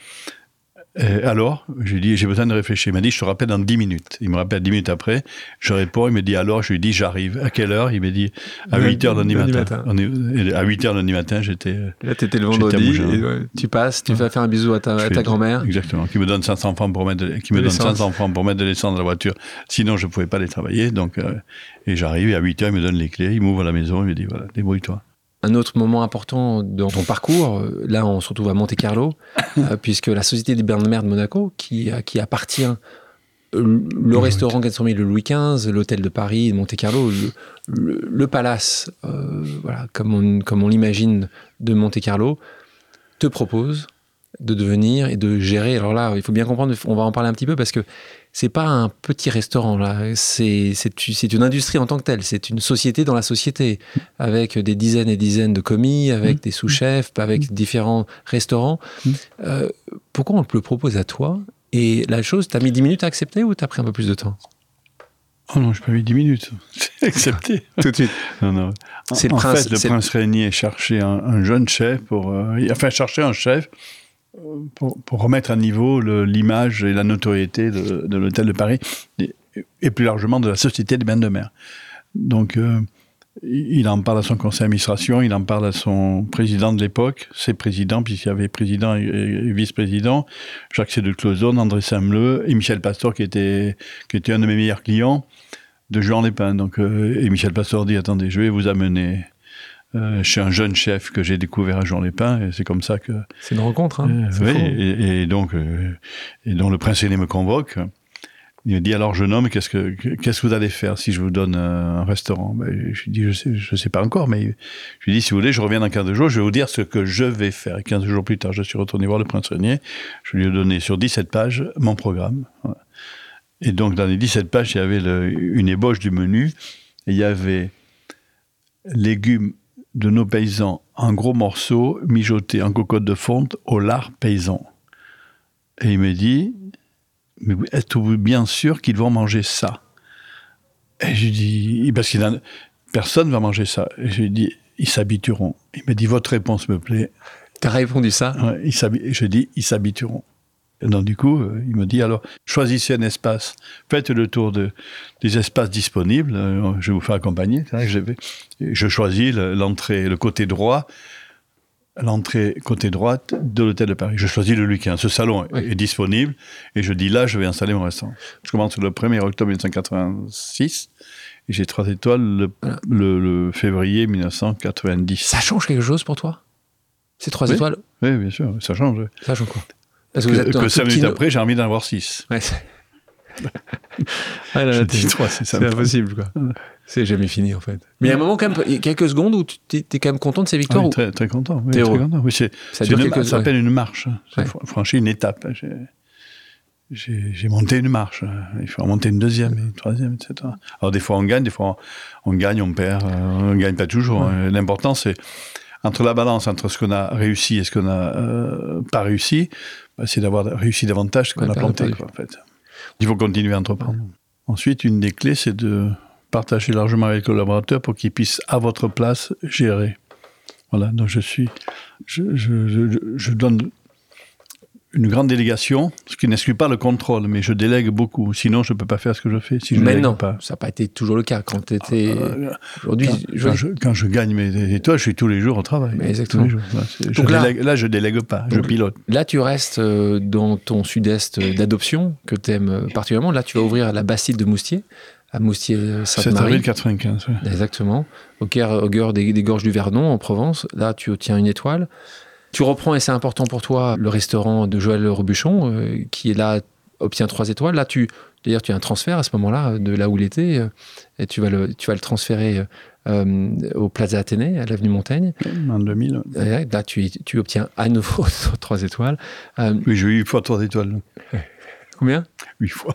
Euh, alors, je lui dis, j'ai besoin de réfléchir. Il m'a dit, je te rappelle dans 10 minutes. Il me rappelle 10 minutes après. Je réponds, il me dit, alors, je lui dis, j'arrive. À quelle heure? Il me dit, à Lundi- 8 heures lundi matin. matin. On est- et à 8 heures lundi matin, j'étais. euh, Là, tu étais le vendredi. Et, ouais, tu passes, tu vas faire un bisou à ta, à grand-mère. Exactement. Qui me donne 500 francs pour mettre de, qui me donne l'essence. 500 francs pour mettre de l'essence dans la voiture. Sinon, je pouvais pas les travailler. Donc, euh, et j'arrive, et à 8 heures, il me donne les clés, il m'ouvre la maison, il me dit, voilà, débrouille-toi. Un autre moment important dans ton parcours, là, on se retrouve à Monte Carlo, euh, puisque la société des bains de mer de Monaco, qui, euh, qui appartient euh, le Louis restaurant gastronomique le Louis XV, l'hôtel de Paris, Monte Carlo, le, le- le palace, euh, voilà, comme on, comme on l'imagine de Monte Carlo, te propose de devenir et de gérer. Alors là, il faut bien comprendre, on va en parler un petit peu parce que c'est pas un petit restaurant là, c'est une industrie en tant que telle, c'est une société dans la société avec des dizaines et dizaines de commis, avec des sous-chefs, avec différents restaurants. Euh, pourquoi on te le propose à toi? Et la chose, t'as mis 10 minutes à accepter ou t'as pris un peu plus de temps? Oh non, je pas mis 10 minutes. C'est accepté. Tout de suite. Non, non. C'est le en prince- fait, le prince Régnier cherchait un, un jeune chef pour, euh, enfin, cherchait un chef euh, pour, remettre à niveau l'image et la notoriété de, de l'hôtel de Paris et, plus largement de la société des bains de mer. Donc, euh, il en parle à son conseil d'administration, il en parle à son président de l'époque, ses présidents, puisqu'il y avait président et, vice-président, Jacques Sédou Clozon, André Sameleux et Michel Pastor, qui était, qui était un de mes meilleurs clients de Jean Lépin. Donc, euh, et Michel Pastor dit Attendez, je vais vous amener euh, chez un jeune chef que j'ai découvert à Jean Lépin, et c'est comme ça que. C'est une rencontre. Hein Euh, oui, et, et donc, euh, et donc le prince aîné me convoque. Il me dit alors jeune homme, qu'est-ce que qu'est-ce que vous allez faire si je vous donne un restaurant? Ben, Je lui dis je sais je sais pas encore, mais je lui dis si vous voulez, je reviens dans 15 jours, je vais vous dire ce que je vais faire. Et 15 jours plus tard, je suis retourné voir le prince Régnier. Je lui ai donné sur 17 pages mon programme. Voilà. Et donc dans les 17 pages, il y avait le- une ébauche du menu. Et il y avait légumes de nos paysans en gros morceaux mijotés en cocotte de fonte au lard paysan. Et il me dit, mais vous- êtes-vous bien sûr qu'ils vont manger ça? Et je lui dis, parce qu'il personne va manger ça. Et je lui dis, ils s'habitueront. Il me dit, votre réponse me plaît. T'as répondu ça? Ouais, je dis, ils s'habitueront. Et donc, du coup, euh, il me dit, alors, choisissez un espace, faites le tour de, des espaces disponibles, euh, je vais vous faire accompagner. Je, vais- je choisis le- l'entrée, le côté droit, l'entrée côté droite de l'hôtel de Paris. Je choisis le XV. Ce salon Oui. est disponible et je dis là, je vais installer mon restaurant. Je commence le 1er octobre 1986 et j'ai trois étoiles le, Voilà. le- le février 1990. Ça change quelque chose pour toi? Ces trois Oui. étoiles? Oui, bien sûr, ça change. Ça change quoi? Parce Que, vous êtes un que tout cinq petit minutes no- après, j'ai envie d'en avoir six. Ouais, c'est- Ah, là, Je là, dis trois, c'est impossible, quoi. C'est jamais fini, en fait. Mais il y a un moment, quand même, quelques secondes où tu es, quand même content de ces Ah victoires. oui, ou- très, très content. Oui, très content. Oui, c'est, Ça c'est dure une- quelques ça s'appelle une marche. Ouais. une étape. J'ai, j'ai, j'ai monté une marche. Il faut en monter une deuxième, une troisième, etc. Alors des fois on gagne, des fois on, on gagne, on perd. euh, On ne gagne pas toujours. hein. L'important c'est entre la balance entre ce qu'on a réussi et ce qu'on n'a euh, pas réussi, bah, c'est d'avoir réussi davantage ce qu'on a planté. Quoi, en fait. Il faut continuer à entreprendre. Ensuite, une des clés, c'est de partager largement avec les collaborateurs pour qu'ils puissent, à votre place, gérer. Voilà, donc je suis. Je, je, je, je donne une grande délégation, ce qui n'exclut pas le contrôle, mais je délègue beaucoup. Sinon, je ne peux pas faire ce que je fais. Si je Mais non, pas. ça n'a pas été toujours le cas. Quand tu étais. Euh, Aujourd'hui, quand, je- quand je, quand je gagne mes étoiles, je suis tous les jours au travail. Mais exactement. Jours. Là, je là- délègue- là, je délègue pas, je pilote. Là, tu restes euh, dans ton sud-est d'adoption que tu aimes particulièrement. Là, tu vas ouvrir la Bastide de Moustier, à 7 Moustier-Sainte-Marie. avril 95. ouais. Exactement. Au cœur, au cœur des, des gorges du Vernon, en Provence. Là, tu obtiens une étoile. Tu reprends, et c'est important pour toi, le restaurant de Joël Robuchon, euh, qui est là, obtient trois étoiles. Là, tu, d'ailleurs, tu as un transfert à ce moment-là, de là où il était, euh, et tu vas le, tu vas le transférer euh, au Plaza Athénée, à l'avenue Montaigne. En 2000. Et là, tu, tu obtiens à nouveau trois étoiles. Euh, Oui, j'ai eu 8 fois 3 étoiles. combien? 8 fois.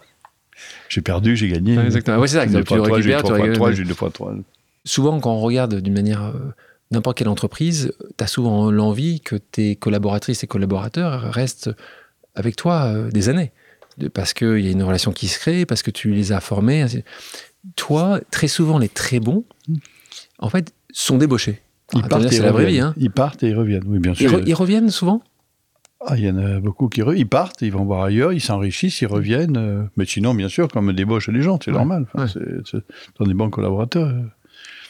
J'ai perdu, j'ai gagné. Exactement. Ouais, c'est ça, tu fois trois, j'ai eu récupères, tu trois fois récupères. trois, j'ai eu deux fois 3. souvent, quand on regarde d'une manière euh, n'importe quelle entreprise, tu as souvent l'envie que tes collaboratrices et collaborateurs restent avec toi euh, des années. Parce qu'il y a une relation qui se crée, parce que tu les as formés. Toi, très souvent, les très bons, en fait, sont débauchés. Ils Ah, partent, et la vraie vie. Hein. Ils partent et ils reviennent, oui, bien Ils, sûr. re- ils reviennent souvent? Ah, il y en a beaucoup qui ils partent, ils vont voir ailleurs, ils s'enrichissent, ils reviennent. euh, mais sinon, bien sûr, comme débauche les gens, c'est Ouais, normal. Enfin, ouais. c'est- des bons collaborateurs.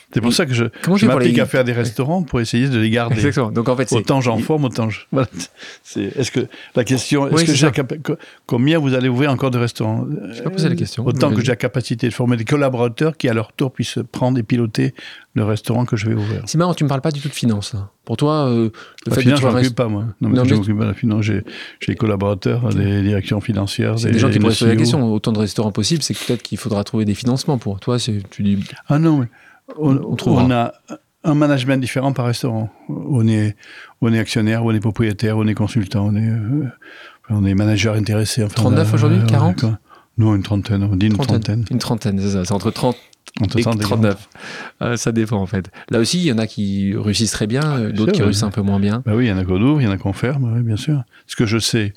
Euh. C'est pour ça que je, je m'applique à faire des restaurants pour essayer de les garder. Exactement. Donc, en fait. Autant j'en forme, autant je. Voilà. Est-ce que la question, est-ce Oui, que c'est j'ai ça. la capa- co- combien vous allez ouvrir encore de restaurants? Je pas posé la question. Autant que j'ai la capacité de former des collaborateurs qui, à leur tour, puissent prendre et piloter le restaurant que je vais ouvrir. C'est marrant, tu me parles pas du tout de finance. là. Pour toi, euh, le La fait finance, de je restes- pas, moi. Non, mais Non, je m'occupe pas de la finance. J'ai, des collaborateurs, des directions financières. Des, des gens qui pourraient se poser la question. Autant de restaurants possibles, c'est peut-être qu'il faudra trouver des financements pour. Toi, tu dis. Ah non, mais on, On trouvera. on a un management différent par restaurant. On est, on est actionnaire, on est propriétaire, on est consultant, on est, euh, on est manager intéressé. Enfin, 39 on a- aujourd'hui, on a 40? quoi Non, une trentaine, on dit une Trentaine. trentaine. Une trentaine, c'est ça. C'est entre 30 Entre et 30 et 39. Euh, ça dépend, en fait. Là aussi, il y en a qui réussissent très bien, euh, d'autres qui réussissent un peu moins bien. Bah oui, il y en a qu'on ouvre, il y en a qu'on ferme, bien sûr. Ce que je sais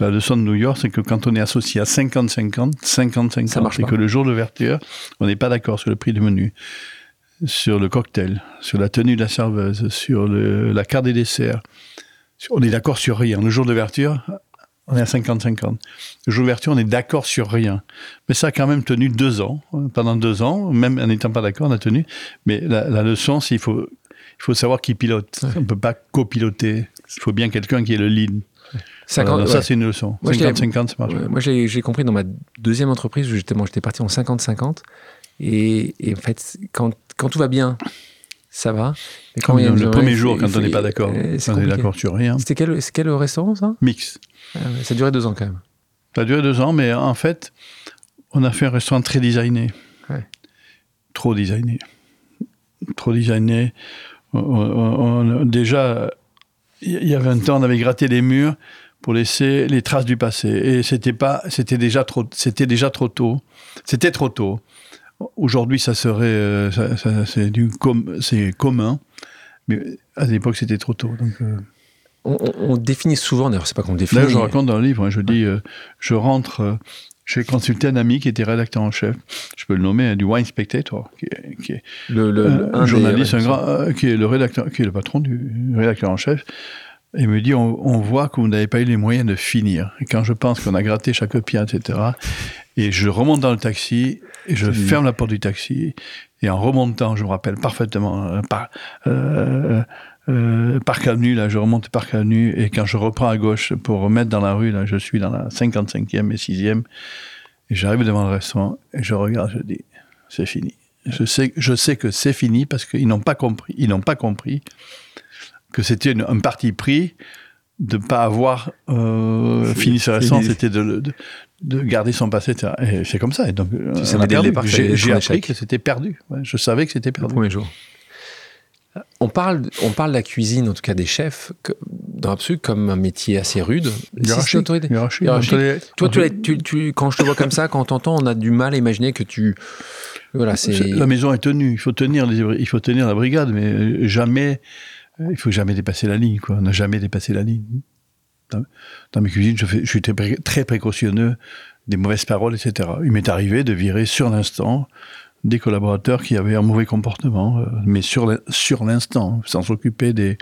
de la leçon de New York, c'est que quand on est associé à 50-50, Ça 50-50, marche c'est que le jour d'ouverture, on n'est pas d'accord sur le prix du menu, sur le cocktail, sur la tenue de la serveuse, sur le- la carte des desserts. On est d'accord sur rien. Le jour d'ouverture, on est à 50-50. Le jour d'ouverture, on est d'accord sur rien. Mais ça a quand même tenu deux ans. Pendant deux ans, même en n'étant pas d'accord, on a tenu. Mais la, la leçon, c'est qu'il faut, il faut savoir qui pilote. Ouais. On ne peut pas copiloter. Il faut bien quelqu'un qui est le lead. Cinquante- Voilà, ouais. Ça, c'est une leçon. Moi, je l'ai- 50-50, ça marche. Ouais, moi, j'ai compris dans ma deuxième entreprise où j'étais parti en 50-50. Et, et en fait, quand, quand tout va bien, ça va. Mais Comme il y a le, premier jour, quand on n'est pas d'accord, euh, on est d'accord sur rien. C'était quel, c'est quel restaurant, ça? Mix. Ah Ça a duré deux ans quand même. Ça a duré deux ans, mais en fait, on a fait un restaurant très designé. Ouais. Trop designé. Trop designé. On- on- on- déjà, il y a 20 ans, on avait gratté les murs pour laisser les traces du passé. Et c'était pas, c'était déjà trop, c'était déjà trop tôt. C'était trop tôt. Aujourd'hui, ça serait, euh, ça- ça- c'est du com- c'est commun. Mais à l'époque, c'était trop tôt. Donc, euh, On, définit souvent, d'ailleurs, c'est pas qu'on définit. D'ailleurs, je raconte dans le livre, hein, je dis, euh, je rentre, euh, j'ai consulté un ami qui était rédacteur en chef, je peux le nommer, hein, du Wine Spectator, qui est, qui est le, le- un un des- journaliste, ouais, un grand, qui est le rédacteur, qui est le patron du rédacteur en chef. Et il me dit, on, on voit que vous n'avez pas eu les moyens de finir. Et quand je pense qu'on a gratté chaque pierre, etc., et je remonte dans le taxi, et je ferme la porte du taxi, et en remontant, je me rappelle parfaitement, euh, par, euh, euh, Parc Avenue, là, je remonte Parc Avenue, et quand je reprends à gauche pour remettre dans la rue, là, je suis dans la 55e et 6e, et j'arrive devant le restaurant, et je regarde, je dis, c'est fini. Je sais, je sais que c'est fini parce qu'ils n'ont pas compris, ils n'ont pas compris que c'était une- un parti pris de ne pas avoir euh, fini sa leçon, c'était de, de, garder son passé. Et c'est comme ça. Et donc, j'ai appris que c'était perdu. je savais que c'était perdu. Le premier jour. On parle, on parle de la cuisine, en tout cas des chefs, dans l'absolu, comme un métier assez rude. Hiérarchique. Toi, tu, tu, quand je te vois comme ça, quand on t'entend, on a du mal à imaginer que tu. Voilà, La maison est tenue. Il faut tenir, il faut tenir la brigade, mais jamais. Il faut jamais dépasser la ligne. Quoi. N'a jamais dépassé la ligne. Dans, mes cuisines, je, fais, je suis très précautionneux des mauvaises paroles, etc. Il m'est arrivé de virer sur l'instant des collaborateurs qui avaient un mauvais comportement, euh, mais sur sur l'instant, sans s'occuper des,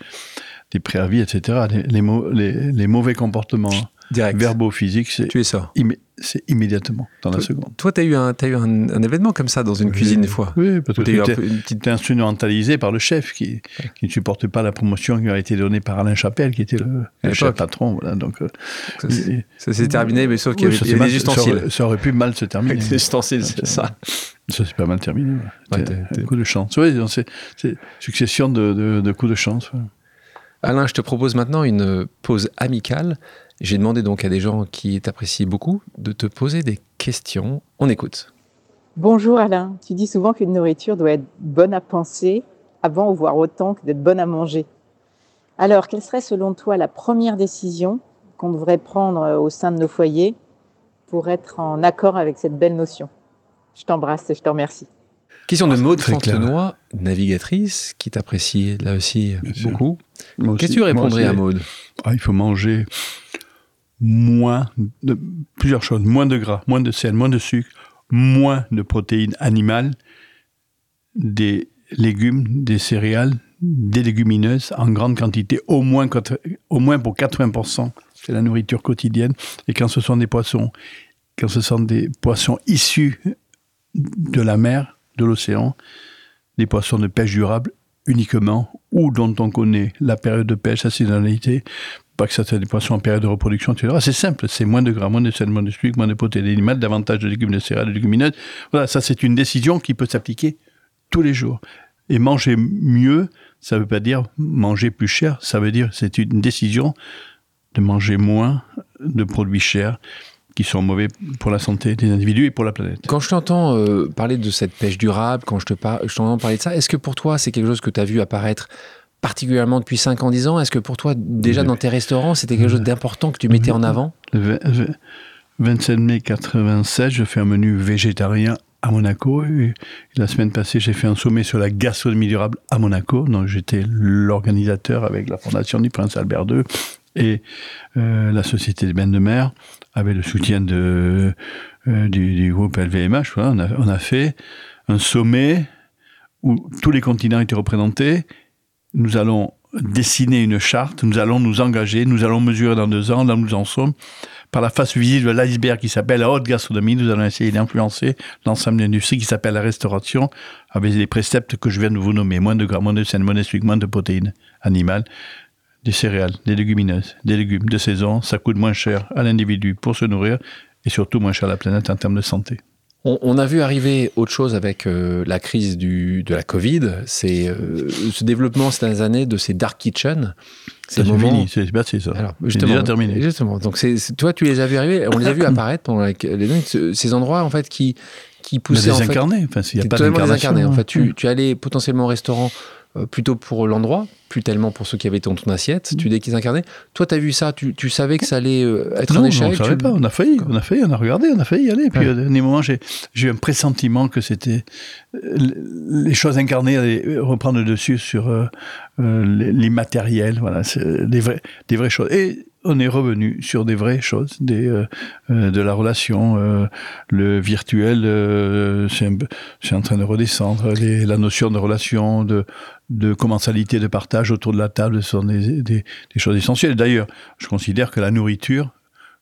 des préavis, etc. Les, mauvais comportements verbaux, physiques, c'est tu es ça. c'est immédiatement dans la seconde. Toi, tu as eu, un, as eu un, événement comme ça dans une cuisine des fois. Oui, parce que tu es petite... instrumentalisé par le chef qui, qui ne supportait pas la promotion qui a été donnée par Alain Chapelle, qui était le, chef patron. Voilà, donc, euh, ça, s'est terminé, mais sauf qu'il y avait, des ustensiles. Ça, aurait pu mal se terminer. des ustensiles, c'est ça. Ça s'est pas mal terminé. un coup de chance. Oui, c'est succession de, de, coups de chance. Alain, je te propose maintenant une pause amicale. J'ai demandé donc à des gens qui t'apprécient beaucoup de te poser des questions. On écoute. Bonjour Alain, tu dis souvent qu'une nourriture doit être bonne à penser avant ou voir autant que d'être bonne à manger. Alors, quelle serait selon toi la première décision qu'on devrait prendre au sein de nos foyers pour être en accord avec cette belle notion? Je t'embrasse et je te remercie. Question de Maud Fontenoy, navigatrice, qui t'apprécie là aussi beaucoup. Qu'est-ce que tu répondrais à Maud? Ah, Il faut manger moins de plusieurs choses moins de gras, moins de sel, moins de sucre, moins de protéines animales, des légumes, des céréales, des légumineuses en grande quantité, au moins, au moins pour 80%. C'est la nourriture quotidienne. Et quand ce sont des poissons, quand ce sont des poissons issus de la mer, de l'océan, des poissons de pêche durable uniquement, ou dont on connaît la période de pêche, la saisonnalité, pas que des poissons en période de reproduction, etc. C'est simple, c'est moins de gras, moins de sel, moins de sucre, moins de protéines animales, davantage de légumes, de céréales, de légumineuses. Voilà, ça c'est une décision qui peut s'appliquer tous les jours. Et manger mieux, ça ne veut pas dire manger plus cher, ça veut dire c'est une décision de manger moins de produits chers qui sont mauvais pour la santé des individus et pour la planète. Quand je t'entends euh, parler de cette pêche durable, quand je te je t'entends parler de ça, est-ce que pour toi c'est quelque chose que tu as vu apparaître particulièrement depuis 5 ans, 10 ans Est-ce que pour toi, déjà dans tes restaurants, c'était quelque chose d'important que tu mettais en avant Le 27 mai 87, je fais un menu végétarien à Monaco. Et la semaine passée, j'ai fait un sommet sur la gastronomie durable à Monaco. Donc, j'étais l'organisateur avec la Fondation du Prince Albert II et euh, la Société des Bains de Mer avec le soutien de, euh, du, groupe LVMH, on, a, fait un sommet où tous les continents étaient représentés. Nous allons dessiner une charte, nous allons nous engager, nous allons mesurer dans deux ans, là nous en sommes. Par la face visible de l'iceberg qui s'appelle la haute gastronomie, nous allons essayer d'influencer l'ensemble de l'industrie qui s'appelle la restauration avec les préceptes que je viens de vous nommer. Moins de gras, moins de sel, moins de moins de protéines animales des céréales, des légumineuses, des légumes de saison, ça coûte moins cher à l'individu pour se nourrir et surtout moins cher à la planète en termes de santé. On, a vu arriver autre chose avec euh, la crise du, de la Covid, c'est euh, ce développement ces dernières années de ces dark kitchens. C'est fini, c'est ça. Alors, justement, déjà terminé. Justement, donc c'est, toi tu les as vu arriver, on les a vus apparaître pendant les ces endroits en fait qui qui poussaient en fait, enfin, il y a pas d'incarnation. En fait, tu, hein. tu allais potentiellement au restaurant euh, plutôt pour l'endroit, plus tellement pour ceux qui avaient ton, ton assiette, tu tu incarnés. Toi, tu as vu ça, tu, tu, savais que ça allait euh, être un échec Non, on ne savait pas, on a failli, on a failli, on a regardé, on a failli y aller. Puis, à dernier moment, j'ai eu un pressentiment que c'était. Euh, les choses incarnées allaient reprendre le dessus sur l'immatériel, voilà, des, vrais, des vraies choses. Et on est revenu sur des vraies choses, des, euh, euh, de la relation. Euh, le virtuel, c'est en train de redescendre. la notion de relation, de, de commensalité, de partage autour de la table sont des, choses essentielles. D'ailleurs, je considère que la nourriture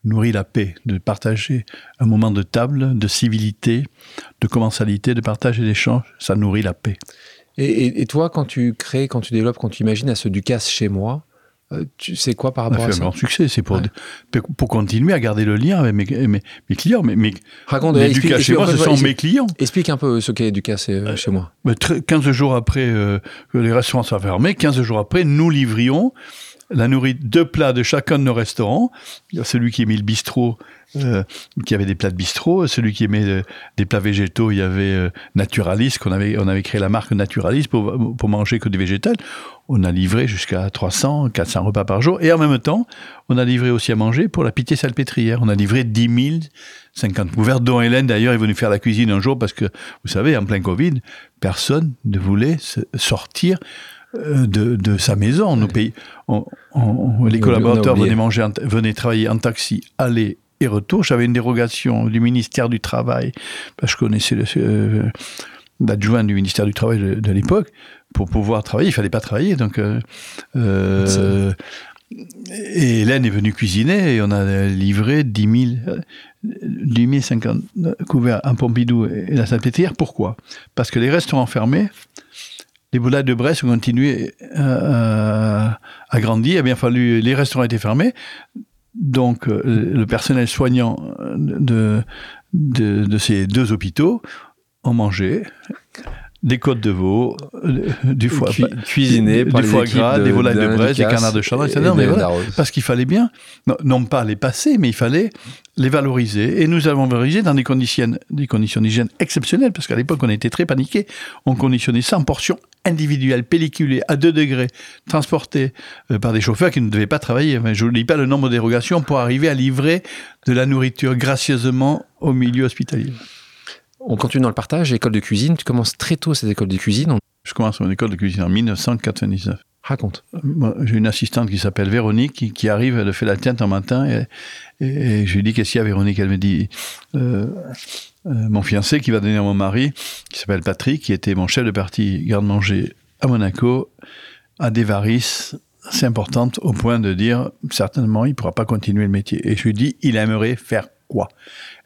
nourrit la paix, de partager un moment de table, de civilité, de commensalité, de partage et d'échange, ça nourrit la paix. Et, et, toi, quand tu crées, quand tu développes, quand tu imagines à ce Ducasse chez moi, tu sais quoi par rapport à ça? Un grand succès, c'est pour, pour continuer à garder le lien avec mes, mes, mes clients. Mais, mes, Raconte, chez moi, ce sont mes clients. Explique un peu ce qu'est Ducas euh, chez moi. 15 jours après euh, que les restaurants soient fermés, 15 jours après, nous livrions la nourriture, deux plats de chacun de nos restaurants. Il y a celui qui aimait le bistrot, euh, qui avait des plats de bistrot. Celui qui aimait euh, des plats végétaux, il y avait euh, Naturalis, qu'on avait, on avait créé la marque Naturalis pour, pour manger que du végétal. On a livré jusqu'à 300, 400 repas par jour. Et en même temps, on a livré aussi à manger pour la Pitié Salpêtrière. On a livré 10 000 50 couverts, dont Hélène d'ailleurs est venue faire la cuisine un jour parce que, vous savez, en plein Covid, personne ne voulait sortir de, de, sa maison. On, on, les collaborateurs venaient, manger, en, venaient travailler en taxi, aller et retour. J'avais une dérogation du ministère du Travail, parce que je connaissais euh, l'adjoint du ministère du Travail de, de l'époque. Pour pouvoir travailler, il fallait pas travailler. Donc, euh, euh, et Hélène est venue cuisiner et on a livré 10 000, 10 50 couverts en Pompidou et la Sainte-Pétrière. Pourquoi? Parce que les restaurants fermés, les boulades de Brest ont continué à, à, grandir. Il a bien fallu, les restaurants étaient fermés. Donc, euh, le personnel soignant de, de, de ces deux hôpitaux ont mangé des côtes de veau, euh, du foie, Cu cuisiné du, foie gras, des volailles de Brest, des canards de Chardin, etc. Mais voilà, parce qu'il fallait bien, non, non, pas les passer, mais il fallait les valoriser. Et nous avons valorisé dans des conditions, des conditions d'hygiène exceptionnelles, parce qu'à l'époque, on était très paniqués. On conditionnait 100 portions individuelles, pelliculées, à 2 degrés, transportées euh, par des chauffeurs qui ne devaient pas travailler. Enfin, je ne dis pas le nombre de dérogations pour arriver à livrer de la nourriture gracieusement au milieu hospitalier. On continue dans le partage, école de cuisine. Tu commences très tôt cette école de cuisine. Je commence mon école de cuisine en 1999. Raconte. J'ai une assistante qui s'appelle Véronique qui, qui, arrive, elle fait la tiente un matin et, et, et je lui dis qu'est-ce qu'il y a Véronique? Elle me dit euh, euh, mon fiancé qui va donner à mon mari, qui s'appelle Patrick, qui était mon chef de parti garde-manger à Monaco, a des varices assez importantes au point de dire certainement il ne pourra pas continuer le métier. Et je lui dis il aimerait faire quoi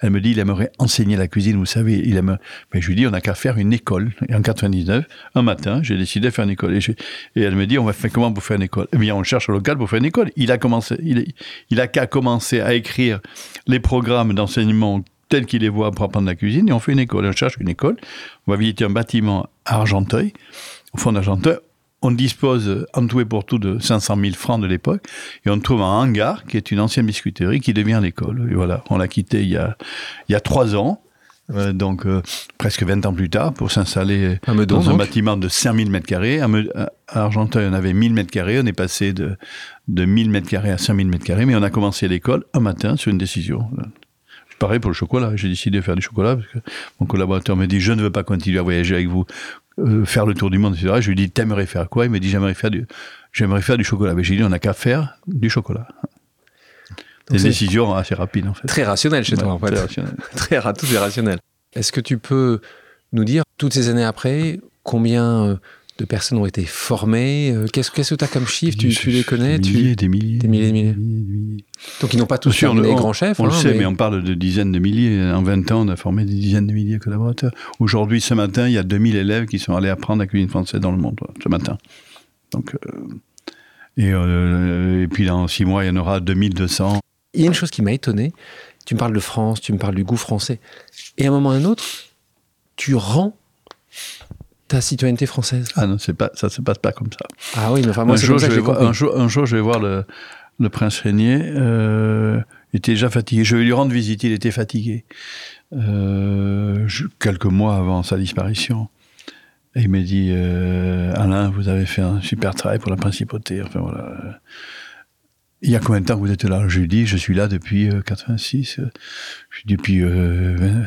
Elle me dit, il aimerait enseigner la cuisine, vous savez. Il aime... Mais je lui dis, on n'a qu'à faire une école. Et en 99, un matin, j'ai décidé de faire une école. Et, elle me dit, on va faire comment pour faire une école? Eh bien, on cherche un local pour faire une école. Il a commencé, il, il a qu'à commencer à écrire les programmes d'enseignement tels qu'il les voit pour apprendre la cuisine, et on fait une école. On cherche une école. On va visiter un bâtiment à Argenteuil, au fond d'Argenteuil on dispose en tout et pour tout de 500 000 francs de l'époque, et on trouve un hangar qui est une ancienne biscuiterie qui devient l'école. Et voilà, on l'a quitté il y a, il y a trois ans. Euh, donc euh, presque 20 ans plus tard, pour s'installer dans donc. un bâtiment de 5000 mètres carrés. À, à Argenteuil, on avait 1000 mètres carrés, on est passé de, de 1000 mètres carrés à 5000 mètres carrés, mais on a commencé l'école un matin sur une décision. Pareil pour le chocolat, j'ai décidé de faire du chocolat parce que mon collaborateur me dit je ne veux pas continuer à voyager avec vous euh, faire le tour du monde, etc. Je lui dis, t'aimerais faire quoi? Il me dit, j'aimerais faire du, j'aimerais faire du chocolat. Mais j'ai dit, on n'a qu'à faire du chocolat. Des décisions assez rapides, en fait. Très rationnel chez Ouais, toi, en fait. très rationnel. très ra- tout est rationnel. Est-ce que tu peux nous dire, toutes ces années après, combien euh, de personnes ont été formées Euh, Qu'est-ce que tu as comme chiffre tu, tu les connais? Des tu... milliers, des milliers. Des milliers, des milliers. des milliers. Donc ils n'ont pas tous Bien sûr, on- grands chefs. On le hein, sait, mais... on parle de dizaines de milliers. En 20 ans, on a formé des dizaines de milliers de collaborateurs. Aujourd'hui, ce matin, il y a 2000 élèves qui sont allés apprendre la cuisine française dans le monde, ce matin. Donc, euh, et, euh, et puis dans six mois, il y en aura 2200. Il y a une chose qui m'a étonné. Tu me parles de France, tu me parles du goût français. Et à un moment ou à un autre, tu rends ta citoyenneté française. Ah non, pas, ça se passe pas comme ça. Ah oui, mais enfin, moi, un, jour, comme ça je que voir, un, jour, un jour, je vais voir le, le prince Régnier. Euh, il était déjà fatigué. Je vais lui rendre visite. Il était fatigué. Euh, je- quelques mois avant sa disparition. Et il m'a dit euh, Alain, vous avez fait un super travail pour la principauté. Enfin voilà. Il y a combien de temps que vous êtes là? Je lui dis Je suis là depuis euh, 86. euh, Je dis depuis euh, 20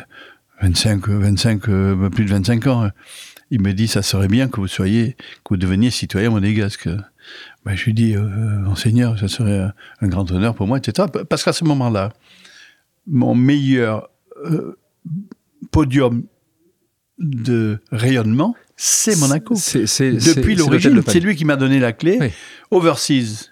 25, euh, 25 euh, plus de 25 ans. Il me dit Ça serait bien que vous soyez, que vous deveniez citoyen monégasque. Ben, je lui dis, euh, monseigneur, ça serait un, grand honneur pour moi, etc. Parce qu'à ce moment-là, mon meilleur euh, podium de rayonnement, c'est Monaco. Depuis l'origine, c'est lui qui m'a donné la clé. Oui. Overseas,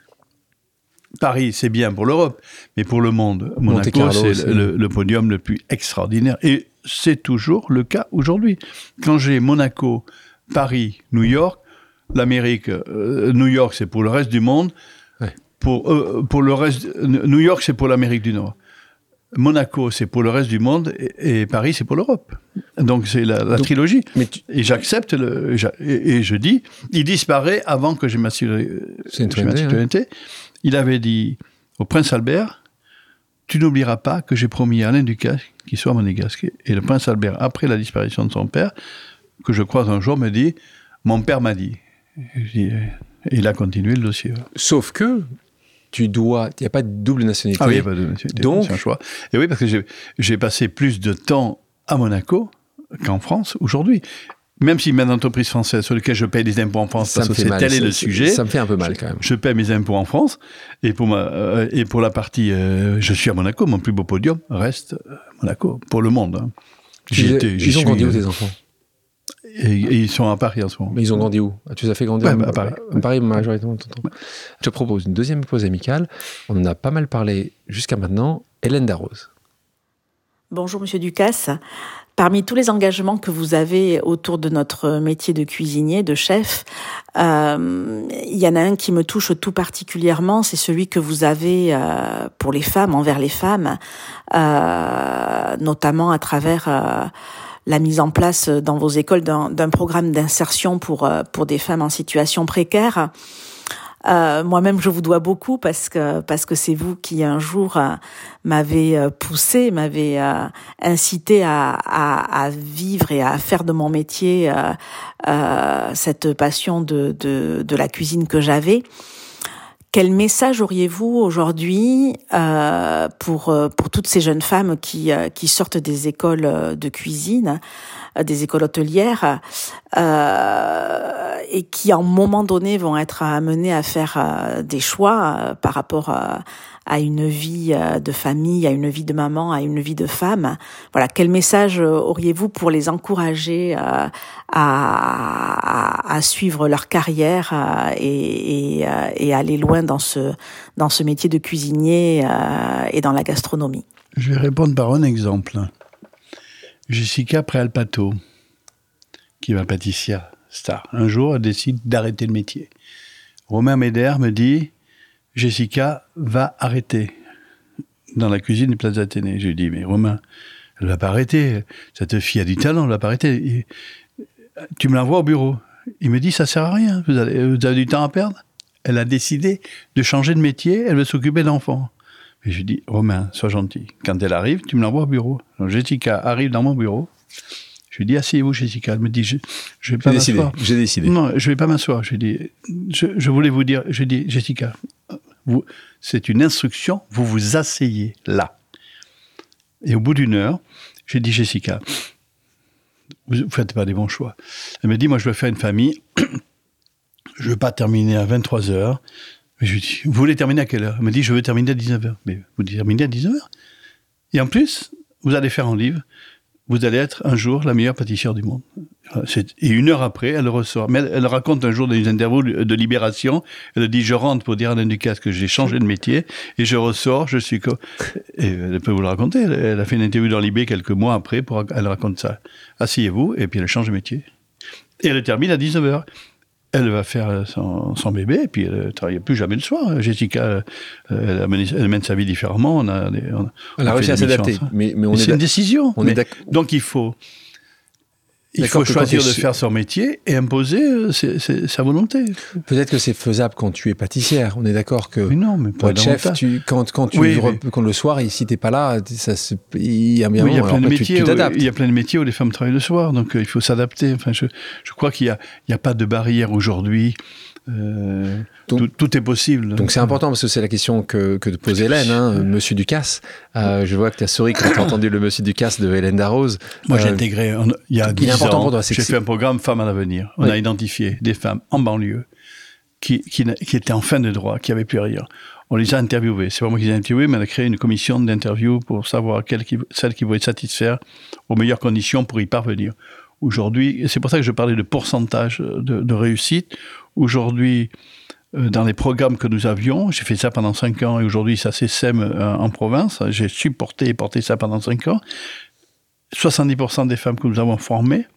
Paris, c'est bien pour l'Europe, mais pour le monde, Monaco, c'est le- le podium le plus extraordinaire. Et c'est toujours le cas aujourd'hui. Quand j'ai Monaco, Paris, New York, l'Amérique, euh, New York, c'est pour le reste du monde. Ouais. Pour, euh, pour le reste, New York, c'est pour l'Amérique du Nord. Monaco, c'est pour le reste du monde et, Paris, c'est pour l'Europe. Donc c'est la, trilogie. Et j'accepte le. Et, je dis, il disparaît avant que j'ai ma citoyenneté. Il avait dit au prince Albert Tu n'oublieras pas que j'ai promis à Alain Ducasse qu'il soit monégasque. Et le prince Albert, après la disparition de son père, que je croise un jour, me dit Mon père m'a dit. Et il a continué le dossier. Sauf que tu dois. Il n'y a pas de double nationalité. Ah oui, il n'y a pas de double nationalité. Donc. C'est un choix. Et oui, parce que j'ai passé plus de temps à Monaco qu'en France aujourd'hui. Même si une entreprise française sur laquelle je paye des impôts en France, parce que c'est tel est le sujet. Ça me fait un peu mal quand même. Je paye mes impôts en France. Et pour, ma, euh, et pour la partie, euh, je suis à Monaco, mon plus beau podium reste euh, Monaco, pour le monde. Hein. Ils, été, ils ont grandi où tes enfants? et, ils sont à Paris en ce moment. Mais ils ont grandi où? Ah, Tu les as fait grandir à Paris. À Paris, majoritairement. Je te propose une deuxième pause amicale. On en a pas mal parlé jusqu'à maintenant. Hélène Darroze. Bonjour Monsieur Ducasse. Parmi tous les engagements que vous avez autour de notre métier de cuisinier, de chef, euh, il y en a un qui me touche tout particulièrement, c'est celui que vous avez euh, pour les femmes, envers les femmes, euh, notamment à travers euh, la mise en place dans vos écoles d'un programme d'insertion pour, pour des femmes en situation précaire. Euh, moi-même, je vous dois beaucoup parce que parce que c'est vous qui un jour euh, m'avez euh, poussé, m'avez incité à, à, à, vivre et à faire de mon métier cette passion de, de, de la cuisine que j'avais. Quel message auriez-vous aujourd'hui pour pour toutes ces jeunes femmes qui qui sortent des écoles de cuisine des écoles hôtelières euh, et qui, à un moment donné, vont être amenées à faire euh, des choix par rapport à une vie de famille, à une vie de maman, à une vie de femme. Voilà, quel message auriez-vous pour les encourager à, à, à, suivre leur carrière et, et, et, aller loin dans ce, dans ce métier de cuisinier et dans la gastronomie? Je vais répondre par un exemple. Jessica Préalpato, qui ma pâtissière star, un jour, elle décide d'arrêter le métier. Romain Méder me dit Jessica va arrêter dans la cuisine du Plaza Athénée. Je lui dis Mais Romain, elle va pas arrêter. Cette fille a du talent, elle va pas arrêter. tu me l'envoies au bureau. Il me dit Ça sert à rien, vous avez, vous avez du temps à perdre. Elle a décidé de changer de métier, elle veut s'occuper d'enfants. Et je lui dis, Romain, sois gentil. Quand elle arrive, tu me l'envoies au bureau. Donc Jessica arrive dans mon bureau. Je lui dis, asseyez-vous, Jessica. Elle me dit, je, je vais pas m'asseoir. J'ai décidé. Non, je vais pas m'asseoir. Je lui dis, je, je, voulais vous dire, je dis, Jessica, c'est une instruction, vous vous asseyez là. Et au bout d'une heure, j'ai dit, Jessica, vous ne faites pas des bons choix. Elle me dit, moi, je veux faire une famille. je ne veux pas terminer à 23 heures. Je lui dis, vous voulez terminer à quelle heure? Elle me dit, je veux terminer à 19h. Mais vous terminez à 19h Et en plus, vous allez faire un livre, vous allez être un jour la meilleure pâtissière du monde. Et une heure après, elle ressort. Mais elle, raconte un jour dans une interview de Libération, elle dit, je rentre pour dire à Alain Ducasse que j'ai changé de métier, et je ressors, je suis... Et elle peut vous le raconter, elle, a fait une interview dans Libé quelques mois après, pour, elle raconte ça. Asseyez-vous, et puis elle change de métier. Et elle termine à 19h elle va faire son, bébé, et puis elle ne travaille plus jamais le soir. Jessica, elle, mène, sa vie différemment. On a, elle a réussi à s'adapter. Mais, mais c'est une décision. On est Donc il faut, il faut choisir de faire son métier et imposer euh, sa volonté. Peut-être que c'est faisable quand tu es pâtissière. On est d'accord que mais non, mais pas être chef, tu, quand, quand, tu quand le soir, et si t'es pas là, ça, il y a bien il y a plein de métiers. il y a plein de métiers où les femmes travaillent le soir, donc euh, il faut s'adapter. Enfin, je, je crois qu'il n'y a pas de barrière aujourd'hui euh, tout, est possible. Donc c'est important parce que c'est la question que, que pose Hélène, hein, Monsieur Ducasse. Euh, je vois que tu as souri quand tu as entendu le Monsieur Ducasse de Hélène Darroze. Moi j'ai euh, intégré, il y a 10 ans, j'ai fait un programme Femmes à l'avenir. On a identifié des femmes en banlieue qui, qui, qui, étaient en fin de droit, qui n'avaient plus rien. On les a interviewées. C'est pas moi qui les ai interviewées, mais on a créé une commission d'interview pour savoir quelles qui, celles qui être satisfaire aux meilleures conditions pour y parvenir. Aujourd'hui, c'est pour ça que je parlais de pourcentage de, de réussite. Aujourd'hui, euh, dans les programmes que nous avions, j'ai fait ça pendant cinq ans et aujourd'hui ça s'essaime euh, en province, j'ai supporté et porté ça pendant cinq ans, 70% des femmes que nous avons formées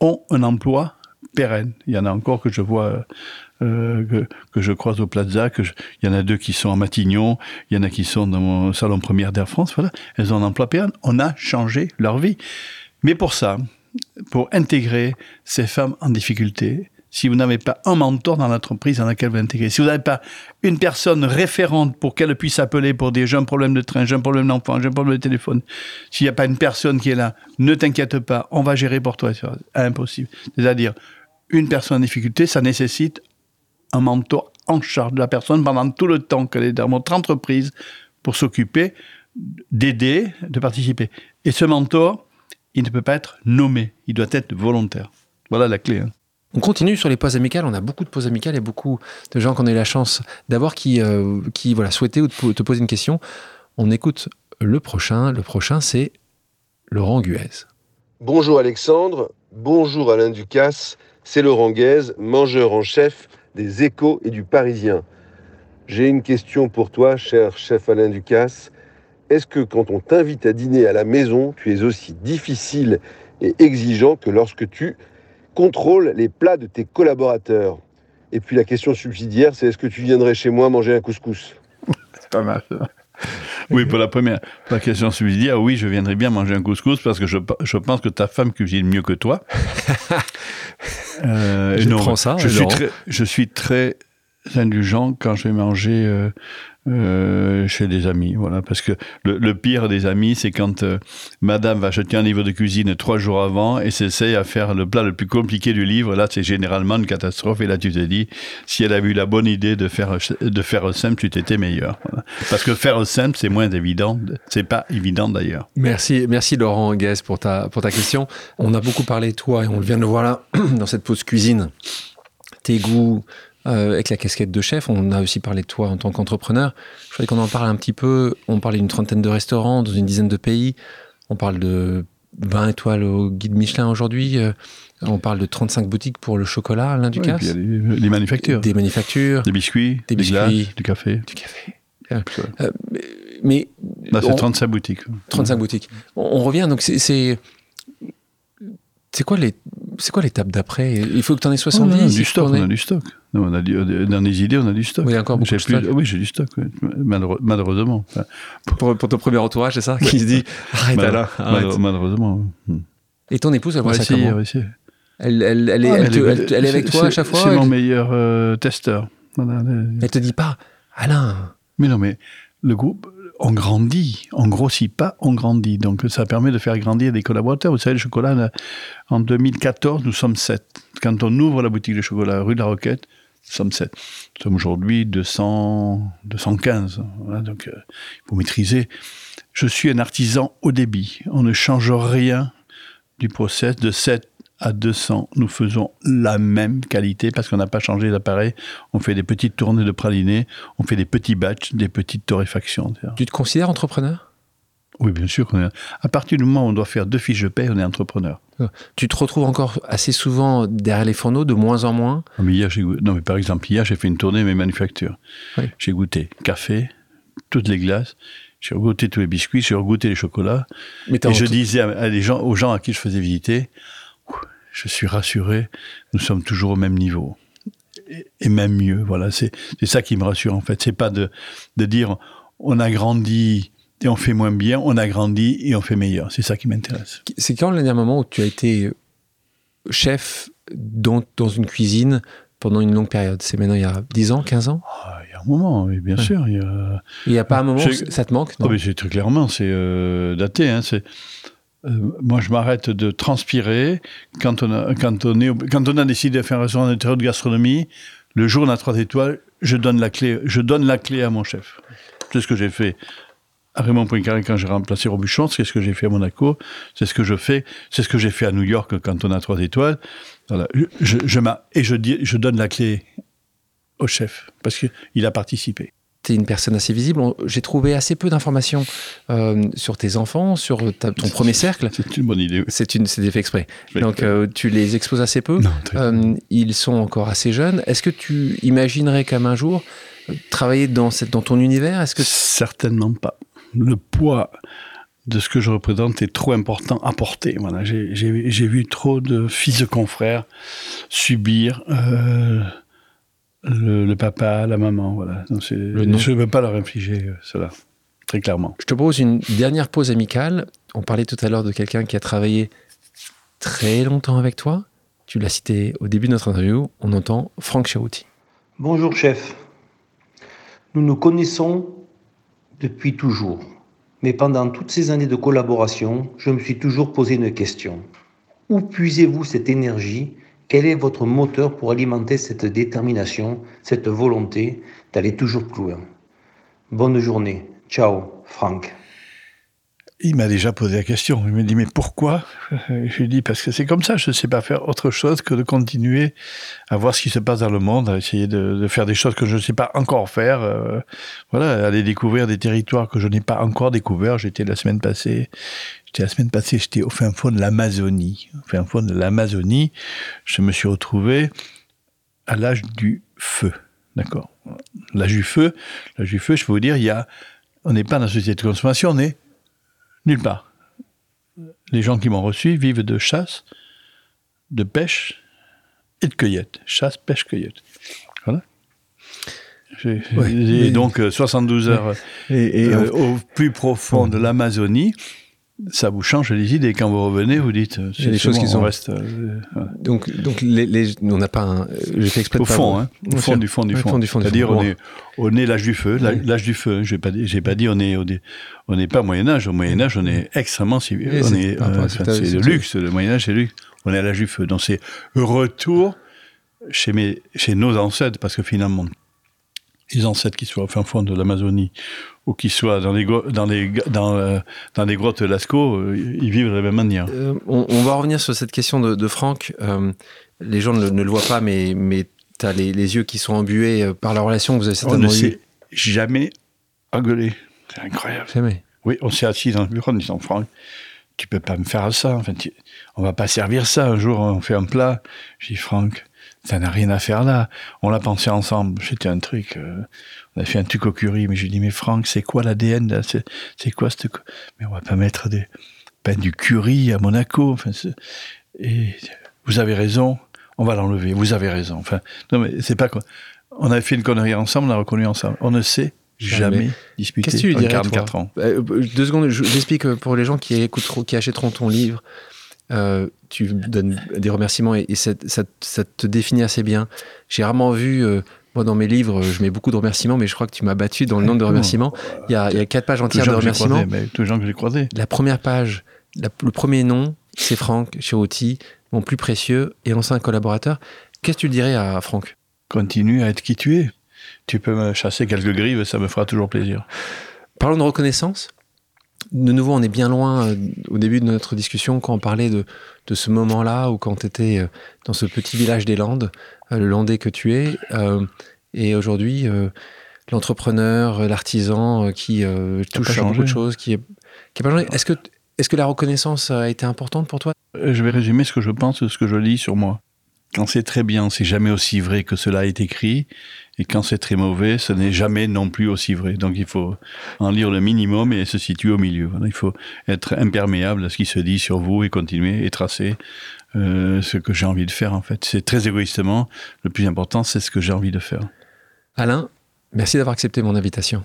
ont un emploi pérenne. Il y en a encore que je vois euh, que, je croise au Plaza, il y en a deux qui sont à Matignon, il y en a qui sont dans mon salon première d'Air France, voilà. Elles ont un emploi pérenne. On a changé leur vie. Mais pour ça, pour intégrer ces femmes en difficulté, si vous n'avez pas un mentor dans l'entreprise dans laquelle vous intégrez, si vous n'avez pas une personne référente pour qu'elle puisse appeler pour des jeunes problèmes de train, j'ai un problème d'enfant, j'ai un problème de téléphone, s'il n'y a pas une personne qui est là, ne t'inquiète pas, on va gérer pour toi. C'est impossible. C'est-à-dire, une personne en difficulté, ça nécessite un mentor en charge de la personne pendant tout le temps qu'elle est dans votre entreprise pour s'occuper d'aider, de participer. Et ce mentor, il ne peut pas être nommé, il doit être volontaire. Voilà la clé. Hein. On continue sur les pauses amicales. On a beaucoup de pauses amicales et beaucoup de gens qu'on a eu la chance d'avoir qui, euh, voilà, souhaitaient te poser une question. On écoute le prochain. Le prochain, c'est Laurent Guez. Bonjour Alexandre, bonjour Alain Ducasse, c'est Laurent Guez, mangeur en chef des Échos et du Parisien. J'ai une question pour toi, cher chef Alain Ducasse. Est-ce que quand on t'invite à dîner à la maison, tu es aussi difficile et exigeant que lorsque tu contrôles les plats de tes collaborateurs Et puis la question subsidiaire, c'est est-ce que tu viendrais chez moi manger un couscous C'est pas mal Oui, pour la première la question subsidiaire, oui, je viendrais bien manger un couscous parce que je, je pense que ta femme cuisine mieux que toi. euh, je prends ça. Je suis, très, je suis très indulgent quand je vais manger euh, euh, chez des amis. Voilà, parce que le, pire des amis, c'est quand euh, Madame va acheter un livre de cuisine trois jours avant et s'essaye à faire le plat le plus compliqué du livre. Là, c'est généralement une catastrophe. Et là, tu te dis, si elle avait eu la bonne idée de faire de faire simple, tu t'étais meilleur. Parce que faire simple, c'est moins évident. C'est pas évident d'ailleurs. Merci, merci Laurent Guès pour ta pour ta question. On a beaucoup parlé toi et on vient de le voir là dans cette pause cuisine. Tes goûts, euh, avec la casquette de chef. On a aussi parlé de toi en tant qu'entrepreneur. Je voudrais qu'on en parle un petit peu. On parle d'une trentaine de restaurants dans une dizaine de pays. On parle de 20 étoiles au guide Michelin aujourd'hui. Euh, on parle de 35 boutiques pour le chocolat, l'un du a les, manufactures. Des manufactures. Des biscuits. Des biscuits. du café. Du café. Euh, mais. Là, c'est 35 boutiques. 35 boutiques. On, on revient, donc c'est c'est quoi les c'est quoi l'étape d'après? Il faut que tu en aies 70 on a du stock, on a du stock. on a dans les idées, on a du stock. Oui, encore beaucoup de stock. Oui, j'ai du stock, malheureusement. pour, ton premier entourage, c'est ça? Qui se dit arrête là. Malheureusement. Et ton épouse, elle voit ça comment? elle, elle, elle, est, elle, est avec toi à chaque fois? C'est mon meilleur euh, testeur. Elle te dit pas, Alain. Mais non, mais le groupe, on grandit, on grossit pas, on grandit. Donc ça permet de faire grandir des collaborateurs. Vous savez, le chocolat, en 2014, nous sommes 7. Quand on ouvre la boutique de chocolat rue de la Roquette, nous sommes 7. Nous sommes aujourd'hui 200, 215. donc euh, il faut maîtriser. Je suis un artisan au débit. On ne change rien du process de 7 à 200, nous faisons la même qualité parce qu'on n'a pas changé d'appareil. On fait des petites tournées de pralinés, on fait des petits batchs, des petites torréfactions. Tu te considères entrepreneur? Oui, bien sûr. À partir du moment où on doit faire deux fiches de paie, on est entrepreneur. Tu te retrouves encore assez souvent derrière les fourneaux, de moins en moins? Non, mais hier, non, mais par exemple, hier, j'ai fait une tournée mes manufactures. J'ai goûté café, toutes les glaces, j'ai goûté tous les biscuits, j'ai goûté les chocolats. et je disais à, gens, aux gens à qui je faisais visiter, je suis rassuré, nous sommes toujours au même niveau. Et, même mieux, voilà, c'est ça qui me rassure en fait. C'est pas de, de dire on a grandi et on fait moins bien, on a grandi et on fait meilleur. C'est ça qui m'intéresse. C'est quand le dernier moment où tu as été chef dans, dans une cuisine pendant une longue période? C'est maintenant il y a 10 ans, 15 ans? Ah, Il y a un moment, oui, bien sûr. Il n'y a... pas un moment où ça te manque non? oh, C'est très clairement, c'est euh, daté. Hein, c'est euh, moi, je m'arrête de transpirer quand on, a, quand, on est, quand on a décidé de faire un restaurant d'intérieur de gastronomie. Le jour on a trois étoiles, je donne la clé, je donne la clé à mon chef. C'est ce que j'ai fait à Raymond Poincaré quand j'ai remplacé Robuchon, c'est ce que j'ai fait à Monaco, c'est ce que je fais, c'est ce que j'ai fait à New York quand on a trois étoiles. Voilà. Je, je, et je, dis, je donne la clé au chef parce qu'il a participé tu es une personne assez visible. J'ai trouvé assez peu d'informations euh, sur tes enfants, sur ton premier cercle. C'est une bonne idée. C'est une, c'est fait exprès. Donc euh, tu les exposes assez peu. Non, euh, ils sont encore assez jeunes. Est-ce que tu imaginerais comme un jour travailler dans, cette, dans ton univers Est-ce que certainement pas. Le poids de ce que je représente est trop important à porter. Voilà, j'ai vu trop de fils de confrères subir le, papa, la maman, voilà. je ne veux pas leur infliger euh, cela, très clairement. Je te propose une dernière pause amicale. On parlait tout à l'heure de quelqu'un qui a travaillé très longtemps avec toi. Tu l'as cité au début de notre interview. On entend Franck Cherouti. Bonjour chef. Nous nous connaissons depuis toujours. Mais pendant toutes ces années de collaboration, je me suis toujours posé une question. Où puisez-vous cette énergie Quel est votre moteur pour alimenter cette détermination, cette volonté d'aller toujours plus loin? Bonne journée. Ciao, Franck. Il m'a déjà posé la question. Il m'a dit, mais pourquoi Je lui ai dit, parce que c'est comme ça, je ne sais pas faire autre chose que de continuer à voir ce qui se passe dans le monde, à essayer de, faire des choses que je ne sais pas encore faire. Euh, voilà, aller découvrir des territoires que je n'ai pas encore découverts. J'étais la semaine passée, j'étais la semaine passée, j'étais au fin fond de l'Amazonie. Au fin fond de l'Amazonie, je me suis retrouvé à l'âge du feu. D'accord? L'âge du feu, l'âge du feu, je peux vous dire, il y a, on n'est pas dans la société de consommation, on est Nulle part. Les gens qui m'ont reçu vivent de chasse, de pêche et de cueillette. Chasse, pêche, cueillette. Voilà. J'ai donc 72 euh, heures et, euh, au plus profond de l'Amazonie ça vous change les idées. Quand vous revenez, vous dites. A des choses qui sont. Reste, euh, Donc, donc les, on n'a pas un. J'ai fait exprès au fond, hein, au fond du fond du fond. C'est-à-dire, on est, on est l'âge du feu, l'âge du feu. J'ai pas, j'ai pas dit on est, on n'est pas Moyen Âge. Au Moyen Âge, on est extrêmement civil. on est, euh, c'est le luxe. Le Moyen Âge, c'est luxe. On est à l'âge du feu. Donc c'est retour chez mes, chez nos ancêtres, parce que finalement, les ancêtres qui soient au fin fond de l'Amazonie ou qui soient dans les, dans les, dans, euh, dans les grottes Lascaux, euh, ils vivent de la même manière. Euh, on, va revenir sur cette question de, Franck. les gens ne, le voient pas, mais, mais tu as les, les, yeux qui sont embués par la relation que vous avez certainement On ne s'est jamais engueulé. C'est incroyable. Jamais. Oui, on s'est assis dans le bureau en disant Franck, tu peux pas me faire ça. Enfin, tu, on va pas servir ça. Un jour, on fait un plat. J'ai dit Franck, ça n'a rien à faire là. On l'a pensé ensemble. C'était un truc. Euh, on a fait un truc au curry, mais j'ai dit mais Franck, c'est quoi l'ADN C'est quoi ce Mais on va pas mettre des du curry à Monaco. Enfin, et vous avez raison. On va l'enlever. Vous avez raison. Enfin, non mais c'est pas quoi. On a fait une connerie ensemble, on a reconnu ensemble. On ne sait jamais disputé. Qu'est-ce que tu lui 44 ans. Euh, deux secondes, j'explique pour les gens qui écouteront, qui achèteront ton livre. Euh, tu donnes des remerciements et, ça, te définit assez bien. J'ai rarement vu, euh, moi dans mes livres, je mets beaucoup de remerciements, mais je crois que tu m'as battu dans le nombre de remerciements. Il y a, quatre pages entières de remerciements. tous les gens que j'ai croisés. La première page, le premier nom, c'est Franck Chirouti, mon plus précieux et ancien collaborateur. Qu'est-ce que tu dirais à Franck? Continue à être qui tu es. Tu peux me chasser quelques grives, ça me fera toujours plaisir. Parlons de reconnaissance de nouveau, on est bien loin euh, au début de notre discussion quand on parlait de, ce moment-là où quand tu étais euh, dans ce petit village des Landes, euh, le Landais que tu es, et aujourd'hui, l'entrepreneur, l'artisan qui touche à beaucoup de choses, qui est, qui pas Est-ce que, est que la reconnaissance a été importante pour toi? Je vais résumer ce que je pense, ce que je lis sur moi. Quand c'est très bien, c'est jamais aussi vrai que cela est écrit. Et quand c'est très mauvais, ce n'est jamais non plus aussi vrai. Donc il faut en lire le minimum et se situer au milieu. il faut être imperméable à ce qui se dit sur vous et continuer et tracer euh, ce que j'ai envie de faire en fait. C'est très égoïstement, le plus important c'est ce que j'ai envie de faire. Alain, merci d'avoir accepté mon invitation.